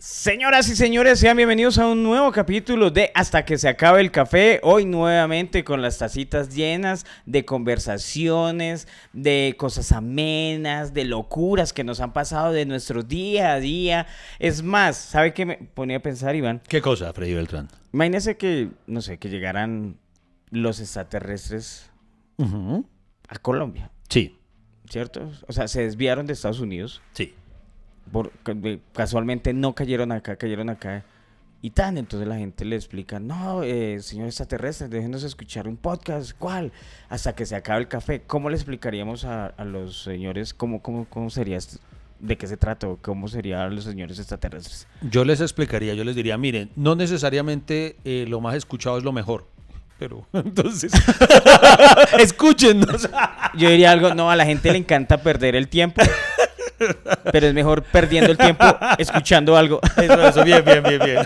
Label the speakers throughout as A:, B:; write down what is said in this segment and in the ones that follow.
A: Señoras y señores, sean bienvenidos a un nuevo capítulo de Hasta que se acabe el café. Hoy nuevamente con las tacitas llenas de conversaciones, de cosas amenas, de locuras que nos han pasado de nuestro día a día. Es más, ¿sabe qué me ponía a pensar, Iván?
B: ¿Qué cosa, Freddy Beltrán?
A: Imagínese que, no sé, que llegaran los extraterrestres a Colombia,
B: Sí,
A: ¿cierto? O sea, se desviaron de Estados Unidos.
B: sí.
A: Por- casualmente no cayeron acá, cayeron acá. Y tan, entonces la gente le explica, no, eh, señor extraterrestre, déjenos escuchar un podcast, ¿cuál? Hasta que se acabe el café. ¿Cómo le explicaríamos a, a los señores cómo, cómo, cómo sería, esto? de qué se trata, cómo serían los señores extraterrestres?
B: Yo les explicaría, yo les diría, miren, no necesariamente eh, lo más escuchado es lo mejor. Pero entonces, escúchenos.
A: Yo diría algo, no, a la gente le encanta perder el tiempo, pero es mejor perdiendo el tiempo escuchando algo.
B: Eso, eso, bien, bien, bien, bien.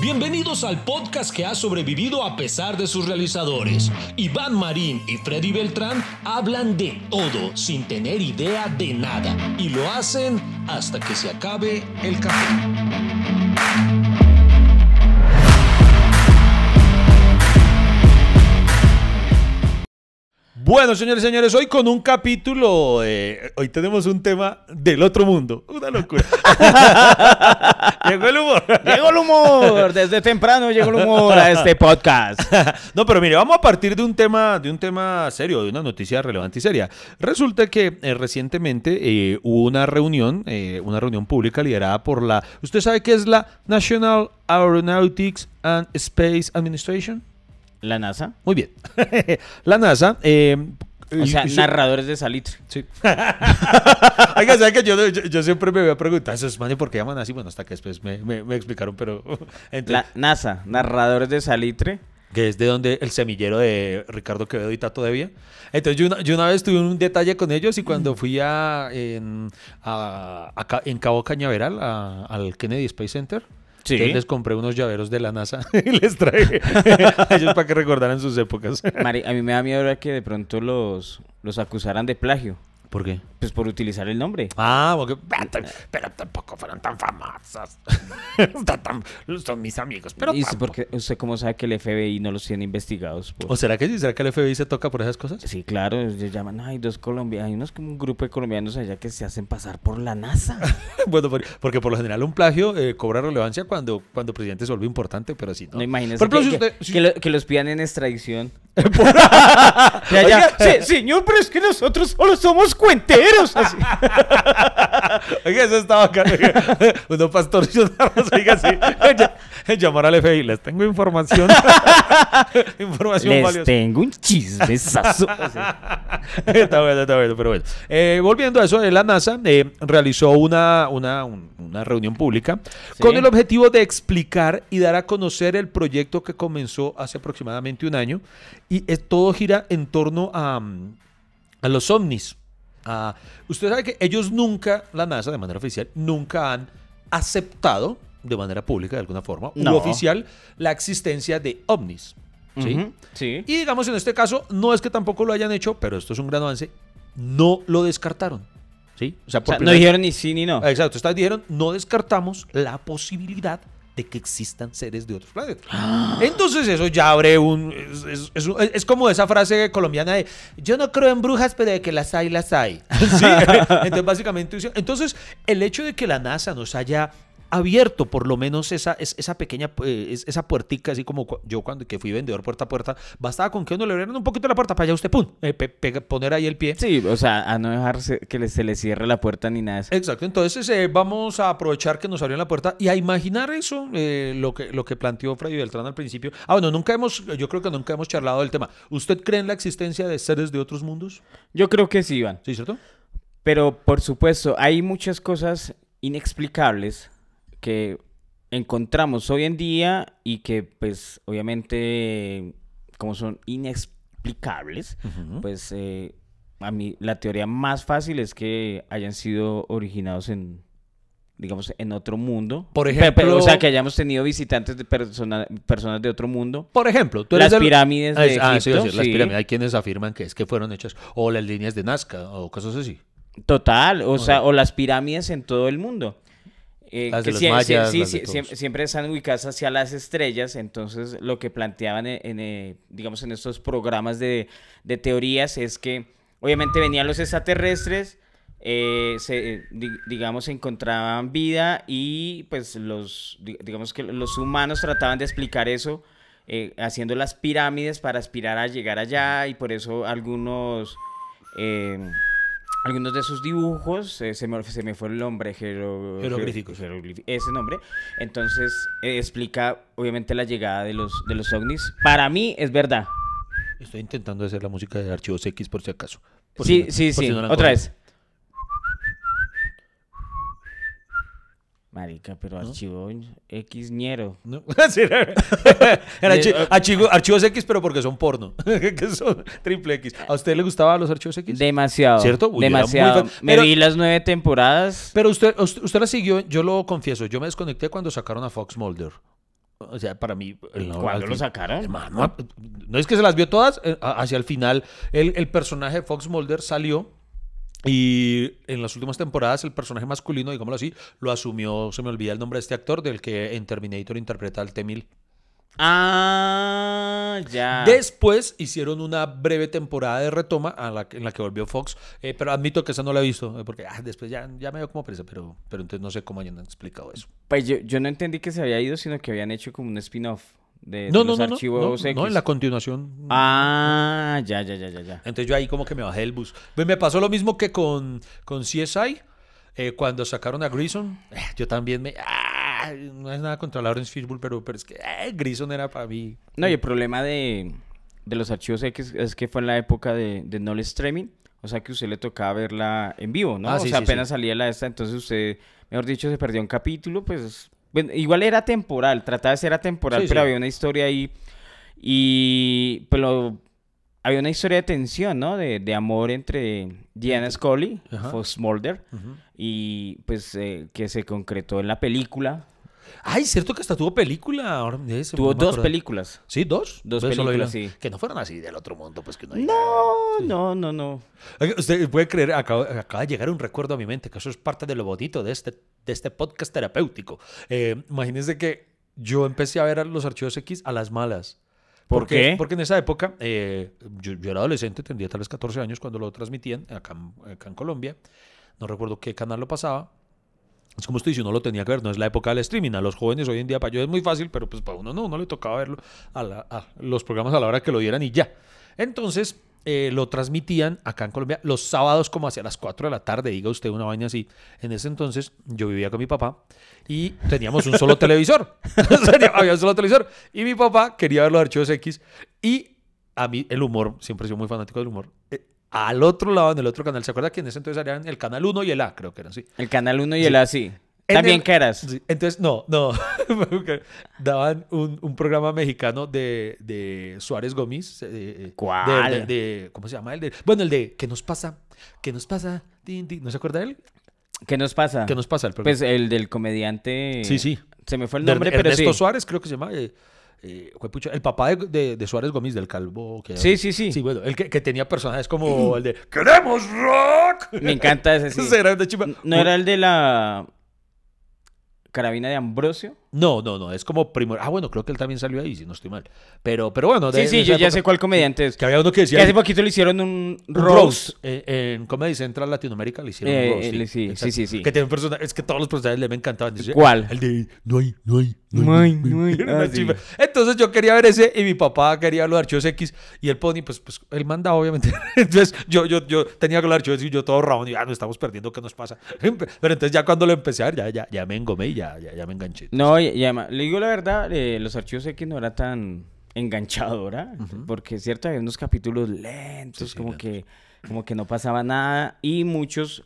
C: Bienvenidos al podcast que ha sobrevivido a pesar de sus realizadores. Iván Marín y Freddy Beltrán hablan de todo sin tener idea de nada y lo hacen hasta que se acabe el café.
B: Bueno, señores y señores, hoy con un capítulo, eh, hoy tenemos un tema del otro mundo. Una locura. Llegó el humor.
A: Llegó el humor, desde temprano llegó el humor a este podcast.
B: No, pero mire, vamos a partir de un tema, de un tema serio, de una noticia relevante y seria. Resulta que eh, recientemente eh, hubo una reunión, eh, una reunión pública liderada por la. ¿Usted sabe qué es la National Aeronautics and Space Administration?
A: La NASA.
B: Muy bien. la NASA. eh,
A: O sea, narradores de salitre.
B: Sí. Oiga, ¿sabe que yo, yo, yo siempre me voy a preguntar, esos manes, ¿por qué llaman así? Bueno, hasta que después me, me- me explicaron, pero. Entonces,
A: La NASA, narradores de salitre.
B: que es de donde el semillero de Ricardo Quevedo y Tato Devia. Entonces yo una, yo una vez tuve un detalle con ellos y cuando fui a, en, a- a Ca- en Cabo Cañaveral a- al Kennedy Space Center,
A: Sí.
B: entonces les compré unos llaveros de la NASA y les traje a ellos para que recordaran sus épocas.
A: Mari, a mí me da miedo ahora que de pronto los, los acusaran de plagio.
B: ¿Por qué?
A: Pues por utilizar el nombre.
B: Ah, porque, pero tampoco fueron tan famosas. Son mis amigos, pero
A: y sí, porque usted cómo sabe que el FBI no los tiene investigados. por-
B: ¿O será que sí? ¿Será que el FBI se toca por esas cosas?
A: Sí, claro, ellos llaman, hay dos colombianos, hay unos como un grupo de colombianos allá que se hacen pasar por la NASA.
B: Bueno, por- porque por lo general un plagio eh, cobra relevancia cuando, cuando el presidente se vuelve importante, pero si no.
A: No, imagínese
B: Por ejemplo,
A: que,
B: si
A: que-
B: usted- si-
A: que lo- que los pidan en extradición. De allá,
B: Oiga.
A: "Sí, señor, pero es que nosotros solo somos cuenteros. Así.
B: Oiga, eso está bacano. oiga. Uno pastorcionarnos, oiga, sí. Ya- Llamar al FBI, les tengo información. información
A: Les
B: valiosa.
A: tengo un chismesazo. Así.
B: está bueno, está bueno, pero bueno. Eh, volviendo a eso, la NASA eh, realizó una, una, un- una reunión pública
A: Sí.
B: con el objetivo de explicar y dar a conocer el proyecto que comenzó hace aproximadamente un año. Y eh, todo gira en torno a, mm, a los ovnis. Usted sabe que ellos nunca, la NASA de manera oficial, nunca han aceptado de manera pública, de alguna forma, u
A: No.
B: oficial, la existencia de ovnis. ¿sí?
A: Sí.
B: Y digamos en este caso, no es que tampoco lo hayan hecho, pero esto es un gran avance, no lo descartaron. ¿Sí? O sea,
A: O
B: por
A: sea, no dijeron ni sí ni no.
B: Exacto, ustedes dijeron, no descartamos la posibilidad de que existan seres de otros planetas. Entonces eso ya abre un... Es, como esa frase colombiana de, yo no creo en brujas, pero de que las hay, las hay. ¿Sí? Entonces básicamente, entonces el hecho de que la NASA nos haya abierto por lo menos esa, es- esa pequeña, eh, es- esa puertica, así como yo cuando que fui vendedor puerta a puerta, bastaba con que uno le abrieran un poquito la puerta para allá usted, pum, eh, pe- poner ahí el pie.
A: Sí, o sea, a no dejarse que le- se le cierre la puerta ni nada de eso.
B: Exacto, entonces eh, vamos a aprovechar que nos abrieron la puerta y a imaginar eso, eh, lo, que, lo que planteó Freddy Beltrán al principio. Ah, bueno, nunca hemos, yo creo que nunca hemos charlado del tema. ¿Usted cree en la existencia de seres de otros mundos?
A: Yo creo que sí, Iván.
B: ¿Sí, cierto?
A: Pero por supuesto, hay muchas cosas inexplicables que encontramos hoy en día y que pues obviamente como son inexplicables, pues eh, a mí la teoría más fácil es que hayan sido originados en digamos en otro mundo.
B: Por ejemplo-
A: o sea, que hayamos tenido visitantes de persona- personas de otro mundo.
B: Por ejemplo, tú eres
A: Las pirámides
B: Ah,
A: de
B: ah,
A: Egipto,
B: sí, las
A: sí.
B: pirámides. Hay quienes afirman que es que fueron hechas, o las líneas de Nazca, o cosas así.
A: Total, o sea, o las pirámides en todo el mundo. Eh,
B: Las de
A: que
B: los
A: sie- sie-
B: mayas,
A: sí,
B: las de
A: siempre, están ubicadas hacia las estrellas, entonces lo que planteaban en, en, eh, digamos, en estos programas de, de teorías es que obviamente venían los extraterrestres, eh, se, di- digamos, encontraban vida y pues los, di- digamos que los humanos trataban de explicar eso eh, haciendo las pirámides para aspirar a llegar allá y por eso algunos... algunos de sus dibujos, eh, se, me, se me fue el nombre, jero-
B: Jeroglíficos.
A: jeroglífi- ese nombre. Entonces eh, explica obviamente la llegada de los, de los ovnis. Para mí es verdad.
B: Estoy intentando hacer la música de Archivos X por si acaso. Por
A: sí,
B: si no-
A: sí, sí.
B: si no
A: Otra
B: cogido.
A: vez. Marica, pero archivo X ñero.
B: ¿No? Sí, era era archi- archivo- archivos X, pero porque son porno. que son triple X. ¿A usted le gustaban los archivos X?
A: Demasiado.
B: ¿Cierto? Uy,
A: demasiado. Me
B: Pero-
A: vi las nueve temporadas.
B: Pero usted, usted, usted la siguió, yo lo confieso, yo me desconecté cuando sacaron a Fox Mulder. O sea, para mí...
A: ¿Cuándo lo sacaron?
B: Hermano, no es que se las vio todas, eh, hacia el final el, el personaje de Fox Mulder salió y en las últimas temporadas el personaje masculino, digámoslo así, lo asumió, se me olvida el nombre de este actor, del que en Terminator interpreta al T-1000.
A: Ah, ya.
B: Después hicieron una breve temporada de retoma a la, que- en la que volvió Fox, eh, pero admito que esa no la he visto, eh, porque ah, después ya, ya me dio como presa, pero, pero entonces no sé cómo hayan explicado eso.
A: Pues yo, yo no entendí que se había ido, sino que habían hecho como un spin-off de, de
B: No, no,
A: los
B: no, no,
A: archivos
B: no,
A: X.
B: no, en la continuación.
A: Ah, ya, ya, ya, ya, ya.
B: Entonces yo ahí como que me bajé del bus. Pues me pasó lo mismo que con, con CSI, eh, cuando sacaron a Grison. eh, yo también me... ah, no es nada contra Lawrence Fishburne, pero, pero es que eh, Grison era para mí...
A: No, y el problema de, de los archivos X es que fue en la época de, de no streaming. O sea que usted le tocaba verla en vivo, ¿no?
B: Ah,
A: o
B: sí,
A: sea,
B: sí,
A: apenas
B: sí.
A: salía la esta, entonces usted, mejor dicho, se perdió un capítulo, pues... bueno, igual era temporal, trataba de ser atemporal,
B: Sí,
A: pero
B: sí.
A: había una historia ahí y... Pero había una historia de tensión, ¿no? De, de amor entre Diana Scully. Fox Mulder, y pues eh, que se concretó en la película.
B: Ay, cierto que hasta tuvo película. Ahora,
A: Tuvo
B: no me
A: dos películas.
B: ¿Sí? ¿Dos?
A: Dos películas, sí.
B: Que no fueran así del otro mundo, pues que no hay
A: No, no, no, no.
B: Oiga, Usted puede creer, acaba, acaba de llegar un recuerdo a mi mente, que eso es parte de lo bonito de este, de este podcast terapéutico. Eh, imagínense que yo empecé a ver a los archivos X a las malas.
A: ¿Por
B: Porque-
A: qué?
B: Porque en esa época, eh, yo, yo era adolescente, tendría tal vez 14 años cuando lo transmitían acá, acá en Colombia. No recuerdo qué canal lo pasaba. Es como usted dice, uno lo tenía que ver, no es la época del streaming. A los jóvenes hoy en día, para ellos es muy fácil, pero pues para uno no, uno le tocaba verlo a, la- a los programas a la hora que lo dieran y ya. Entonces, eh, lo transmitían acá en Colombia los sábados como hacia las 4 de la tarde, diga usted una vaina así. En ese entonces yo vivía con mi papá y teníamos un solo televisor. Había un solo televisor. Y mi papá quería ver los archivos X y a mí el humor, siempre he sido muy fanático del humor. Eh, al otro lado, en el otro canal, ¿se acuerda que en ese entonces eran el canal 1 y el A? Creo que eran así.
A: El Canal 1 y
B: Sí.
A: el así.
B: En
A: También
B: el-
A: que eras.
B: Sí, Entonces, no, no. Daban un, un programa mexicano de, de Suárez Gómez. eh, eh,
A: ¿Cuál?
B: de- de- de- ¿Cómo se llama? El de, bueno, el de ¿Qué nos pasa? ¿Qué nos pasa? ¿No se acuerda de él?
A: ¿Qué nos pasa?
B: ¿Qué nos pasa? El programa?
A: Pues el del comediante.
B: Sí, sí.
A: Se me fue el
B: De
A: nombre,
B: Erne-
A: pero
B: Ernesto
A: sí.
B: Suárez, creo que se llama. eh, eh, juepucha, el papá de, de- de Suárez Gómez, del calvo. Que
A: Sí, sí, sí.
B: Sí, bueno, el que, que tenía personajes como el de ¡Queremos rock!
A: Me encanta ese sí. ¿No era el de la carabina de Ambrosio?
B: No, no, no, es como primor. Ah, bueno, creo que él también salió ahí, si no estoy mal. Pero, pero bueno, de-
A: Sí, sí,
B: de
A: yo ya sé cuál comediante es.
B: Que había uno que
A: Que
B: decía.
A: hace poquito le hicieron un
B: un
A: roast.
B: Eh, en Comedy Central Latinoamérica le hicieron
A: Eh,
B: un roast.
A: sí,
B: exacto.
A: sí, sí, sí.
B: Que tiene un personaje, es que todos los personajes le me encantaban. Decía,
A: ¿Cuál?
B: El de no hay, no hay,
A: No hay, no hay.
B: Era una
A: Ah, sí.
B: Entonces yo quería ver ese y mi papá quería ver los archivos X y el Pony, pues, pues él mandaba, obviamente. Entonces yo, yo, yo tenía que los archivos y yo todo rabón y ya no estamos perdiendo, ¿qué nos pasa? Pero entonces ya cuando lo empecé a ver, ya, ya, ya me engomé y ya, ya, ya me enganché.
A: No, y, y además, le digo la verdad, eh, los archivos X no era tan enganchadora, porque es cierto, había unos capítulos lentos,
B: Sí, sí,
A: como
B: lentos.
A: que como que no pasaba nada y muchos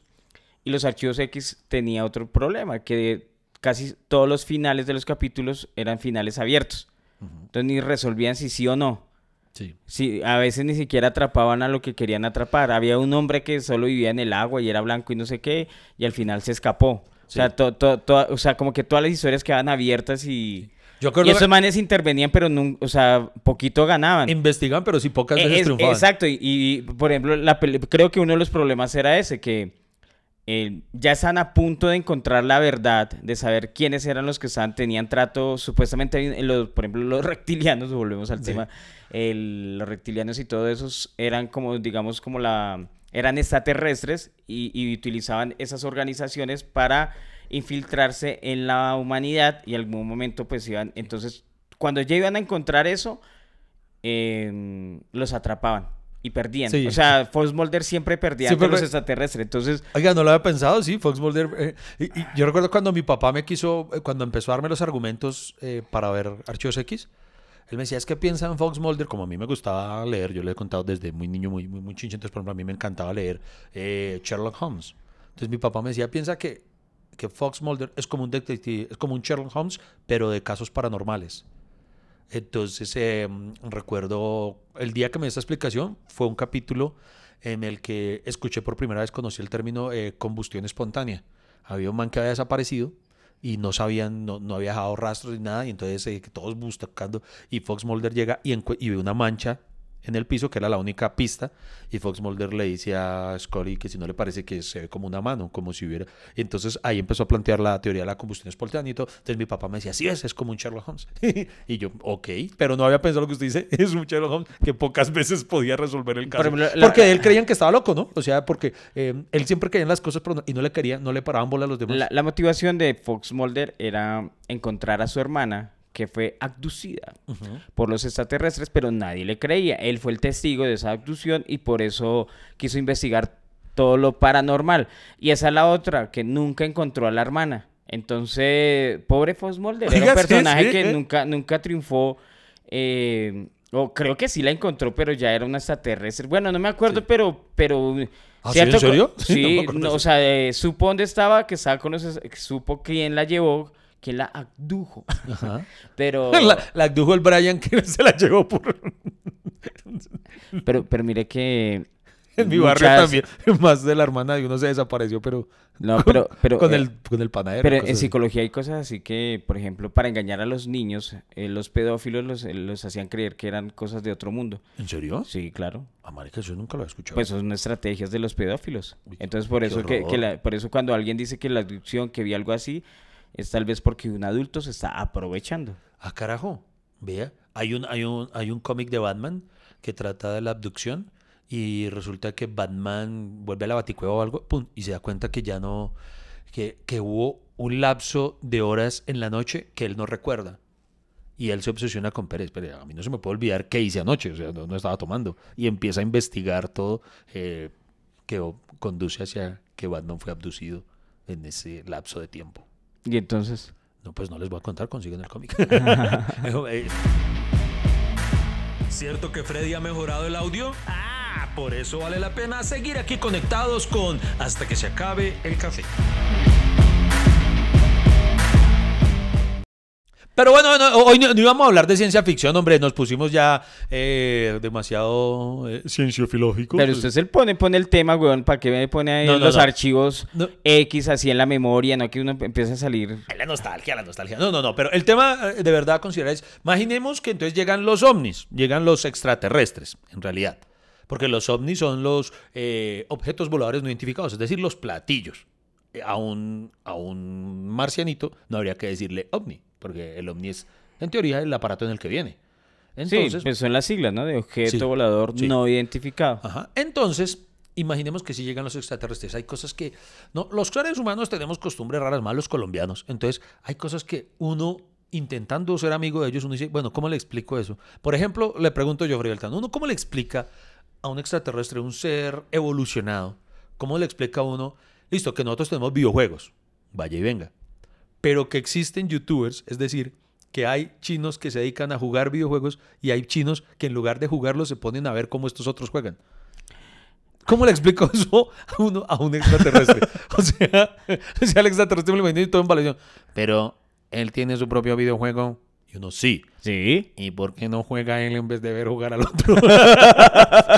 A: y los archivos X tenía otro problema, que casi todos los finales de los capítulos eran finales abiertos. Entonces ni resolvían si sí o no.
B: Sí.
A: Sí, a veces ni siquiera atrapaban a lo que querían atrapar. Había un hombre que solo vivía en el agua y era blanco y no sé qué, y al final se escapó. O sea, to- to- to- o sea, como que todas las historias quedaban abiertas y,
B: Yo
A: y esos manes intervenían, pero nun- o sea, poquito ganaban.
B: investigan, pero sí pocas veces
A: es-
B: triunfaban.
A: exacto, y, y, por ejemplo, la creo que uno de los problemas era ese, que eh, ya están a punto de encontrar la verdad, de saber quiénes eran los que estaban, tenían trato, supuestamente, en los, por ejemplo, los reptilianos, volvemos al
B: Sí.
A: tema, el- los reptilianos y todo esos eran como, digamos, como la, eran extraterrestres y, y utilizaban esas organizaciones para infiltrarse en la humanidad y en algún momento pues iban, entonces, cuando ya iban a encontrar eso, eh, los atrapaban y perdían.
B: Sí.
A: O sea, Fox Mulder siempre perdía
B: Siempre
A: los extraterrestres. Entonces,
B: Oiga, no lo había pensado, sí, Fox Mulder. eh, y, y yo recuerdo cuando mi papá me quiso, eh, cuando empezó a darme los argumentos eh, para ver Archivos X, él me decía, es que piensa en Fox Mulder, como a mí me gustaba leer, yo le he contado desde muy niño, muy, muy, muy por ejemplo a mí me encantaba leer eh, Sherlock Holmes. Entonces mi papá me decía, piensa que, que Fox Mulder es como un detective, es como un Sherlock Holmes, pero de casos paranormales. Entonces, eh, recuerdo el día que me dio esta explicación, fue un capítulo en el que escuché por primera vez, conocí el término eh, combustión espontánea. Había un man que había desaparecido y no sabían, no, no había dejado rastros ni nada, y entonces eh, todos buscando, y Fox Mulder llega y, y ve una mancha en el piso, que era la única pista, y Fox Mulder le dice a Scully que si no le parece que se ve como una mano, como si hubiera... Y entonces ahí empezó a plantear la teoría de la combustión espontánea y todo. Entonces mi papá me decía, sí, es, es como un Sherlock Holmes. y yo, ok, pero no había pensado lo que usted dice, es un Sherlock Holmes que pocas veces podía resolver el caso.
A: ejemplo, la-
B: porque él creían que estaba loco, ¿no? O sea, porque eh, él siempre creía en las cosas pero no- y no le quería, no le paraban bola a los demás.
A: la, la motivación de Fox Mulder era encontrar a su hermana que fue abducida por los extraterrestres, pero nadie le creía. Él fue el testigo de esa abducción y por eso quiso investigar todo lo paranormal. Y esa es la otra, que nunca encontró a la hermana. Entonces, pobre Fox Mulder, era un personaje que
B: ¿eh?
A: nunca, nunca triunfó. eh, o creo que sí la encontró, pero ya era una extraterrestre. Bueno, no me acuerdo,
B: Sí.
A: pero, pero
B: ¿Ah, sí? ¿En.
A: Sí,
B: No
A: o sea, eh, supo dónde estaba, que estaba con los, supo quién la llevó, quién la abdujo.
B: Ajá.
A: Pero,
B: La, la abdujo el Brian que se la llevó por...
A: pero, pero mire que
B: En mi barrio también. Más de la hermana de uno se desapareció, pero...
A: No, pero, pero,
B: con,
A: eh,
B: el, con el panadero.
A: pero en
B: así.
A: psicología hay cosas así que, por ejemplo, para engañar a los niños, eh, los pedófilos los, eh, los hacían creer que eran cosas de otro mundo.
B: ¿En serio?
A: Sí, claro.
B: Ah, marica, eso nunca lo he escuchado.
A: Pues son estrategias de los pedófilos.
B: Uy,
A: Entonces, por eso que, que la- por eso cuando alguien dice que la abducción, que vi algo así, es tal vez porque un adulto se está aprovechando.
B: Ah, carajo. Vea, hay un, hay un, hay un cómic de Batman que trata de la abducción y resulta que Batman vuelve a la baticueva o algo, pum, y se da cuenta que ya no, que, que hubo un lapso de horas en la noche que él no recuerda. Y él se obsesiona con Pérez. Pero a mí no se me puede olvidar qué hice anoche, o sea, no, no estaba tomando. Y empieza a investigar todo eh, que conduce hacia que Batman fue abducido en ese lapso de tiempo.
A: Y entonces,
B: No, pues no les voy a contar, consiguen el cómic.
C: ¿Cierto que Freddy ha mejorado el audio? Ah, por eso vale la pena seguir aquí conectados con Hasta que se acabe el café.
B: Pero bueno, no, hoy no, no íbamos a hablar de ciencia ficción, hombre. Nos pusimos ya eh, demasiado eh, cienciofilógicos.
A: pero usted se pone, pone el tema, weón, ¿para qué me pone ahí
B: No, no,
A: los
B: no.
A: archivos
B: No.
A: X así en la memoria, no que uno empiece a salir?
B: La nostalgia, la nostalgia. No, no, no. Pero el tema eh, de verdad a considerar es, imaginemos que entonces llegan los ovnis, llegan los extraterrestres, en realidad. Porque los ovnis son los eh, objetos voladores no identificados, es decir, los platillos. Eh, A un, a un marcianito no habría que decirle ovni, porque el ovni es, en teoría, el aparato en el que viene. Entonces,
A: sí, pues son las siglas, ¿no? De objeto
B: Sí,
A: volador
B: sí.
A: no identificado.
B: Ajá. Entonces, imaginemos que si llegan los extraterrestres, hay cosas que no, los seres humanos tenemos costumbres raras, más los colombianos. Entonces, hay cosas que uno intentando ser amigo de ellos, uno dice, bueno, ¿cómo le explico eso? Por ejemplo, le pregunto yo, Beltrán, uno cómo le explica a un extraterrestre, un ser evolucionado, cómo le explica a uno, listo, que nosotros tenemos videojuegos, vaya y venga, pero que existen youtubers, es decir, que hay chinos que se dedican a jugar videojuegos y hay chinos que en lugar de jugarlos se ponen a ver cómo estos otros juegan. ¿Cómo le explico eso a uno a un extraterrestre? o sea, o sea, el extraterrestre me lo imagino y todo en validación. Pero él tiene su propio videojuego. Y uno sí.
A: Sí.
B: ¿Y por qué no juega él en vez de ver jugar al otro?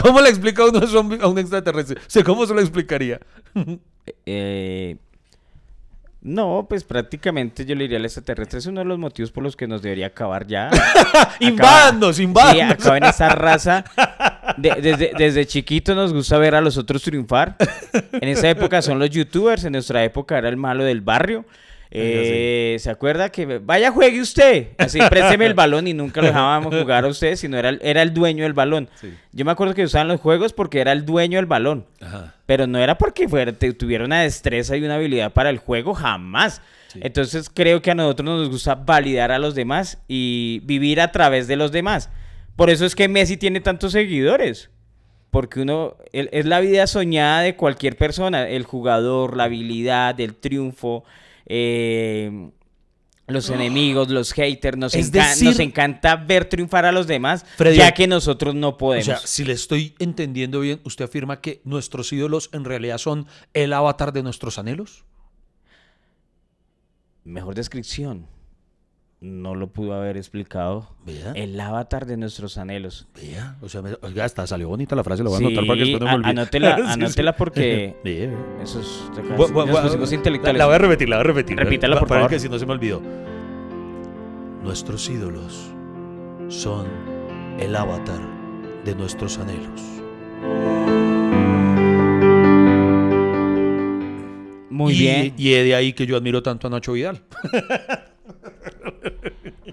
B: ¿Cómo le explica uno eso a un- a un extraterrestre? O sea, ¿cómo se lo explicaría?
A: Eh, no, pues prácticamente yo le diría al extraterrestre, es uno de los motivos por los que nos debería acabar ya.
B: ¡Invádanos,
A: Sí,
B: invádanos!
A: acaben esa raza de- desde, desde chiquito nos gusta ver a los otros triunfar. En esa época son los youtubers, en nuestra época era el malo del barrio. Eh, ¿Se acuerda que vaya juegue usted? Así présteme el balón y nunca lo dejábamos jugar a usted, sino era, el- era el dueño del balón.
B: Sí.
A: Yo me acuerdo que usaban los juegos porque era el dueño del balón.
B: Ajá.
A: Pero no era porque fuera, tuviera una destreza y una habilidad para el juego, jamás.
B: Sí.
A: Entonces creo que a nosotros nos gusta validar a los demás y vivir a través de los demás. Por eso es que Messi tiene tantos seguidores. Porque uno, es la vida soñada de cualquier persona, el jugador, la habilidad, el triunfo, eh, los enemigos, los haters, nos,
B: Es
A: enca-
B: decir-
A: nos encanta ver triunfar a los demás,
B: Freddy,
A: ya que nosotros no
B: O
A: podemos.
B: sea, si le estoy entendiendo bien, usted afirma que nuestros ídolos en realidad son el avatar de nuestros anhelos.
A: Mejor descripción. No lo pudo haber explicado.
B: Vea.
A: El avatar de nuestros anhelos.
B: Vea, o sea, me- oiga, hasta salió bonita la frase, la voy a
A: Sí,
B: anotar para que después no me olvide.
A: anótela-
B: Sí, sí.
A: anótela porque-
B: Bu- bu- bu-
A: pusimos
B: la,
A: intelectuales.
B: la voy a repetir, la voy a repetir.
A: Repítala,
B: Pa-
A: por
B: para
A: favor.
B: que si no se me olvidó. Nuestros ídolos son el avatar de nuestros anhelos.
A: Muy
B: Y-
A: bien.
B: Y es de ahí que yo admiro tanto a Nacho Vidal.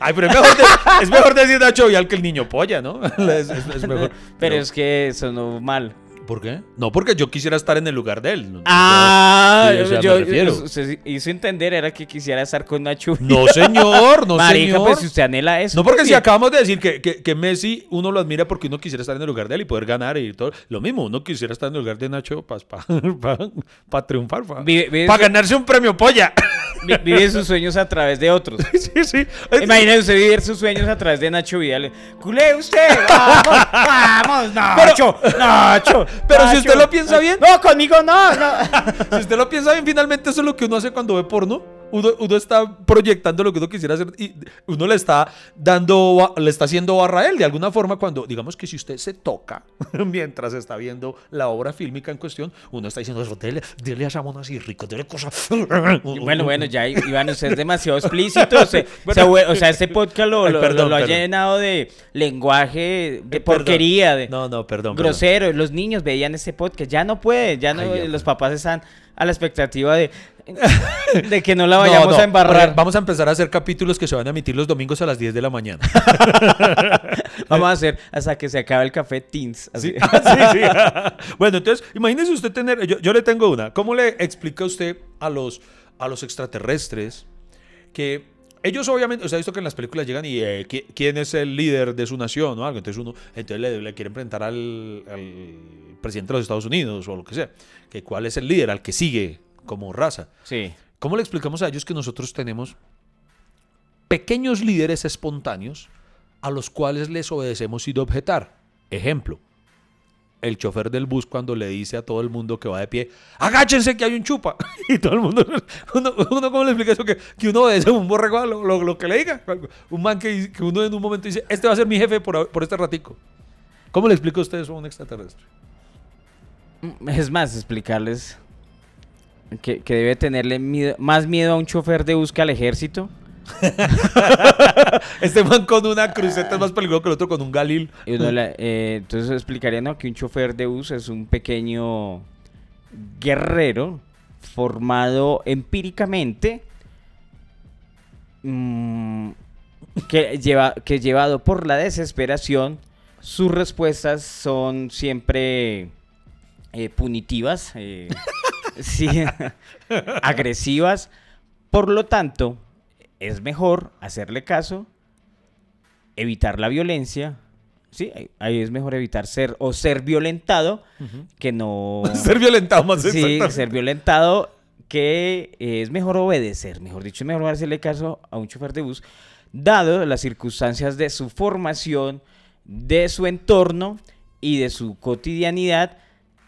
B: Ay, pero es mejor, de- es mejor decir Nacho Vidal que el niño polla, ¿no? Es, es- es mejor.
A: Pero es que sonó mal.
B: ¿Por qué? No, porque yo quisiera estar en el lugar de él.
A: Ah,
B: sí, o sea,
A: yo, hizo entender era que quisiera estar con Nacho.
B: No, señor, no,
A: Marica,
B: señor.
A: pues si usted anhela eso.
B: No, porque si acabamos de decir que, que, que Messi uno lo admira porque uno quisiera estar en el lugar de él y poder ganar y todo. Lo mismo, uno quisiera estar en el lugar de Nacho para triunfar, para
A: Vive- vive su-
B: ganarse un premio polla.
A: Vi- Vive sus sueños a través de otros.
B: sí, sí.
A: Imagínese usted vivir sus sueños a través de Nacho Vidal. ¡Culé usted! ¡Vamos! ¡Vamos, Nacho! ¡Nacho!
B: Pero si
A: Nacho,
B: usted lo piensa bien-
A: ¡No, conmigo no! no.
B: Si usted lo piensa bien, finalmente eso es lo que uno hace cuando ve porno. Uno, uno está proyectando lo que uno quisiera hacer y uno le está dando, le está haciendo barra a él de alguna forma cuando, digamos que si usted se toca mientras está viendo la obra fílmica en cuestión, uno está diciendo eso, dele, dele a esa mona así rico, dele cosas.
A: Bueno, bueno, ya, Iván, usted es demasiado explícito. se-
B: Bueno.
A: se vue- o sea, este podcast lo,
B: Ay,
A: lo-
B: perdón,
A: lo ha llenado de lenguaje, de
B: Eh,
A: porquería, de
B: No, no, perdón. perdón.
A: grosero. Los niños veían este podcast. Ya no puede, ya no,
B: Ay,
A: los papás están a la expectativa de, de que no la vayamos
B: no,
A: a embarrar.
B: Vamos a empezar a hacer capítulos que se van a emitir los domingos a las 10 de la mañana.
A: Vamos a hacer hasta que se acabe el café Teens. así.
B: Sí, sí, sí. bueno, entonces, imagínese usted tener. Yo, yo le tengo una. ¿Cómo le explica usted a los, a los extraterrestres que ellos, obviamente, usted ha visto que en las películas llegan y eh, ¿qui- quién es el líder de su nación o algo? Entonces, uno entonces le, le quiere enfrentar al, al presidente de los Estados Unidos o lo que sea. Que ¿Cuál es el líder al que sigue como raza?
A: Sí.
B: ¿Cómo le explicamos a ellos que nosotros tenemos pequeños líderes espontáneos a los cuales les obedecemos sin objetar? Ejemplo, el chofer del bus cuando le dice a todo el mundo que va de pie, agáchense que hay un chupa. Y todo el mundo, ¿cómo le explica eso? Que, uno obedece un borrego lo, lo- que le diga. Un man que, uno en un momento dice, este va a ser mi jefe por, este ratico. ¿Cómo le explica usted eso a un extraterrestre?
A: Es más, explicarles que, debe tenerle más miedo a un chofer de bus que al ejército.
B: Este man con una cruceta es más peligroso que el otro con un galil.
A: Y uno le- eh, entonces explicaría ¿no? que un chofer de bus es un pequeño guerrero formado empíricamente mm, que, lleva, que llevado por la desesperación sus respuestas son siempre eh, punitivas, eh, sí, agresivas. Por lo tanto, es mejor hacerle caso, evitar la violencia. Sí, ahí- es mejor evitar ser o ser violentado que no
B: Ser violentado más
A: sí, ser violentado que eh, es mejor obedecer, mejor dicho, es mejor hacerle caso a un chofer de bus, dado las circunstancias de su formación, de su entorno y de su cotidianidad,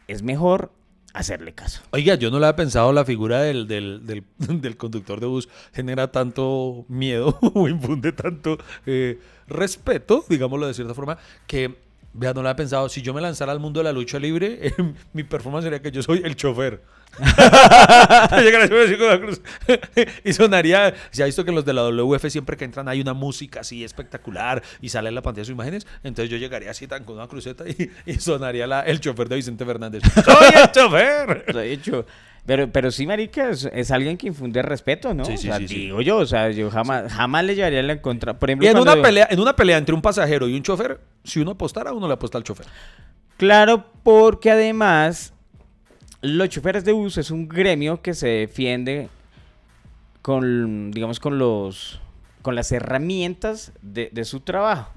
A: es mejor hacerle caso.
B: Oiga, yo no le había pensado la figura del, del, conductor de bus genera tanto miedo o infunde tanto eh, respeto, digámoslo de cierta forma, que Vea, no lo había pensado. Si yo me lanzara al mundo de la lucha libre, eh, mi performance sería que yo soy el chofer. Llegaría así con la cruz. y sonaría. Se ha visto que los de la WF siempre que entran hay una música así espectacular y sale en la pantalla sus imágenes. Entonces yo llegaría así tan con una cruceta y, y sonaría la- el chofer de Vicente Fernández. ¡Soy el chofer!
A: De hecho, pero, pero sí, marica, es, es alguien que infunde respeto, ¿no?
B: Sí, sí,
A: o sea,
B: sí,
A: digo yo, o sea, yo jamás, jamás le llevaría la contra. Por ejemplo,
B: Y en una, pelea, en una pelea entre un pasajero y un chofer, si uno apostara, uno le apuesta al chofer.
A: Claro, porque además los choferes de bus es un gremio que se defiende con, digamos, con los, con las herramientas de, de su trabajo,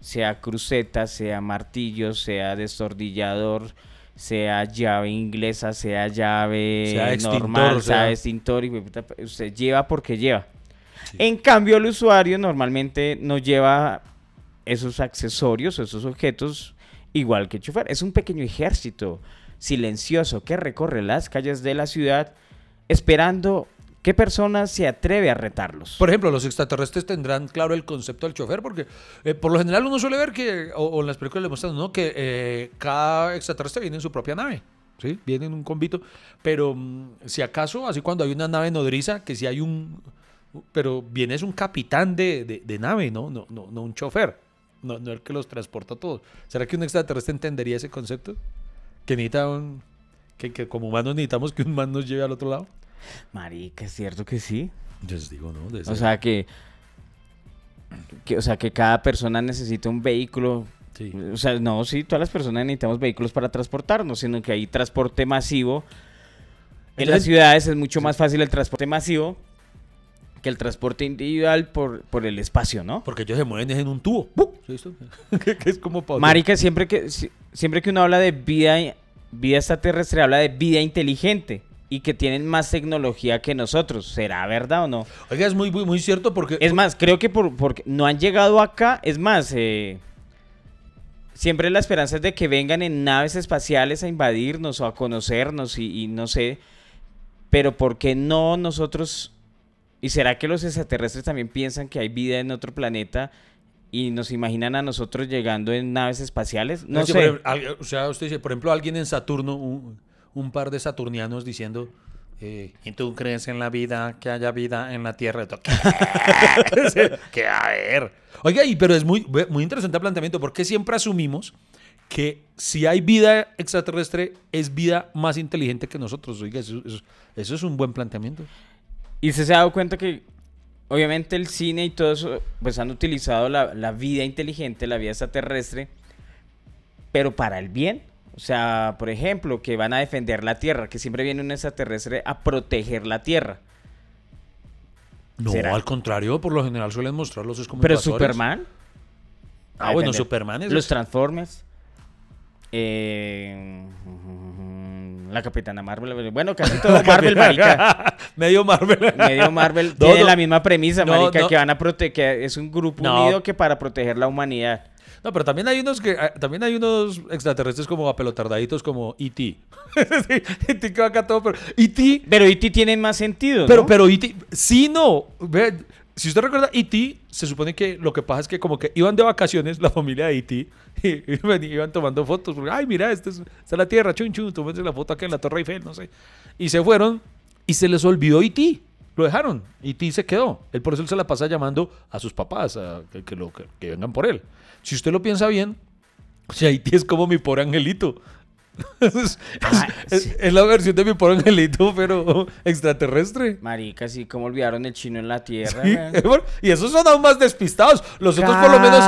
A: sea cruceta, sea martillo, sea destornillador, sea llave inglesa, sea llave
B: Sea extintor,
A: normal, sea,
B: sea-
A: extintor, y usted lleva porque lleva. En cambio, el usuario normalmente no lleva esos accesorios o esos objetos igual que el chofer. Es un pequeño ejército silencioso que recorre las calles de la ciudad esperando qué persona se atreve a retarlos.
B: Por ejemplo, los extraterrestres tendrán claro el concepto del chofer, porque eh, por lo general uno suele ver que, o, en las películas le muestran, ¿no? Que eh, cada extraterrestre viene en su propia nave, ¿sí? Viene en un convito, pero mm, si acaso, así cuando hay una nave nodriza, que si hay un... Pero viene es un capitán de, nave, ¿no? No, no, no un chofer, no, no el que los transporta a todos. ¿Será que un extraterrestre entendería ese concepto? Que necesita. Que, que como humanos necesitamos que un man nos lleve al otro lado.
A: Marica, es cierto que sí.
B: Yo les digo, ¿no? De
A: O sea que, que- o sea que cada persona necesita un vehículo.
B: Sí.
A: O sea, no, sí, todas las personas necesitamos vehículos para transportarnos, sino que hay transporte masivo. En las ciudades es mucho más fácil el transporte masivo que el transporte individual por, por el espacio, ¿no?
B: Porque ellos se mueven en un tubo. ¡Bum! ¿Sí visto? que, es como para...
A: Marica, siempre que, si- siempre que uno habla de vida, vida extraterrestre, habla de vida inteligente y que tienen más tecnología que nosotros. ¿Será verdad o no?
B: Oiga, es muy, muy, muy cierto porque...
A: Es más, creo que por, porque no han llegado acá. Es más, eh, siempre la esperanza es de que vengan en naves espaciales a invadirnos o a conocernos y, y no sé. Pero ¿por qué no nosotros? ¿Y será que los extraterrestres también piensan que hay vida en otro planeta y nos imaginan a nosotros llegando en naves espaciales? No sé.
B: ejemplo, o sea, usted dice, por ejemplo, alguien en Saturno, un, un par de saturnianos diciendo... eh, ¿Y tú crees en la vida, que haya vida en la Tierra? ¿Qué? que a ver. Oiga, y, pero es muy, muy interesante el planteamiento, porque siempre asumimos que si hay vida extraterrestre, es vida más inteligente que nosotros. Oiga, eso, eso- eso es un buen planteamiento.
A: Y se se ha dado cuenta que obviamente el cine y todo eso pues han utilizado la, la vida inteligente, la vida extraterrestre, pero para el bien. O sea, por ejemplo, que van a defender la Tierra, que siempre viene un extraterrestre a proteger la Tierra.
B: No,
A: ¿Será?
B: al contrario, por lo general suelen mostrarlos es como
A: Pero. Superman.
B: Ah, bueno. Superman es...
A: Los Transformers. eh, la Capitana Marvel. Bueno, casi todo Marvel, marica.
B: Medio Marvel.
A: Medio Marvel
B: No,
A: tiene
B: no.
A: la misma premisa, marica,
B: no.
A: que van a proteger, es un grupo unido que para proteger la humanidad.
B: No, pero también hay unos que ah, también hay unos extraterrestres como apelotardaditos como E.T. E.T. que va acá todo, pero E.T.
A: Pero E.T. tiene más sentido,
B: Pero,
A: ¿no?
B: pero E.T. Sí, no. Ve, si usted recuerda, E.T. se supone que lo que pasa es que como que iban de vacaciones la familia de E.T. y iban, iban tomando fotos. Porque, Ay, mira, esta es, esta es la Tierra, chun, chun, tómense la foto aquí en la Torre Eiffel, no sé. Y se fueron y se les olvidó E.T. Lo dejaron. E.T. se quedó. Él por eso él se la pasa llamando a sus papás a que, que lo, que, que vengan por él. Si usted lo piensa bien, sea, Haití es como mi pobre angelito. Es, es-
A: Ah,
B: es-
A: sí.
B: es la versión de mi pobre angelito, pero extraterrestre.
A: Marica, sí, como olvidaron el chino en la tierra.
B: Sí, y esos son aún más despistados. Los otros por lo menos...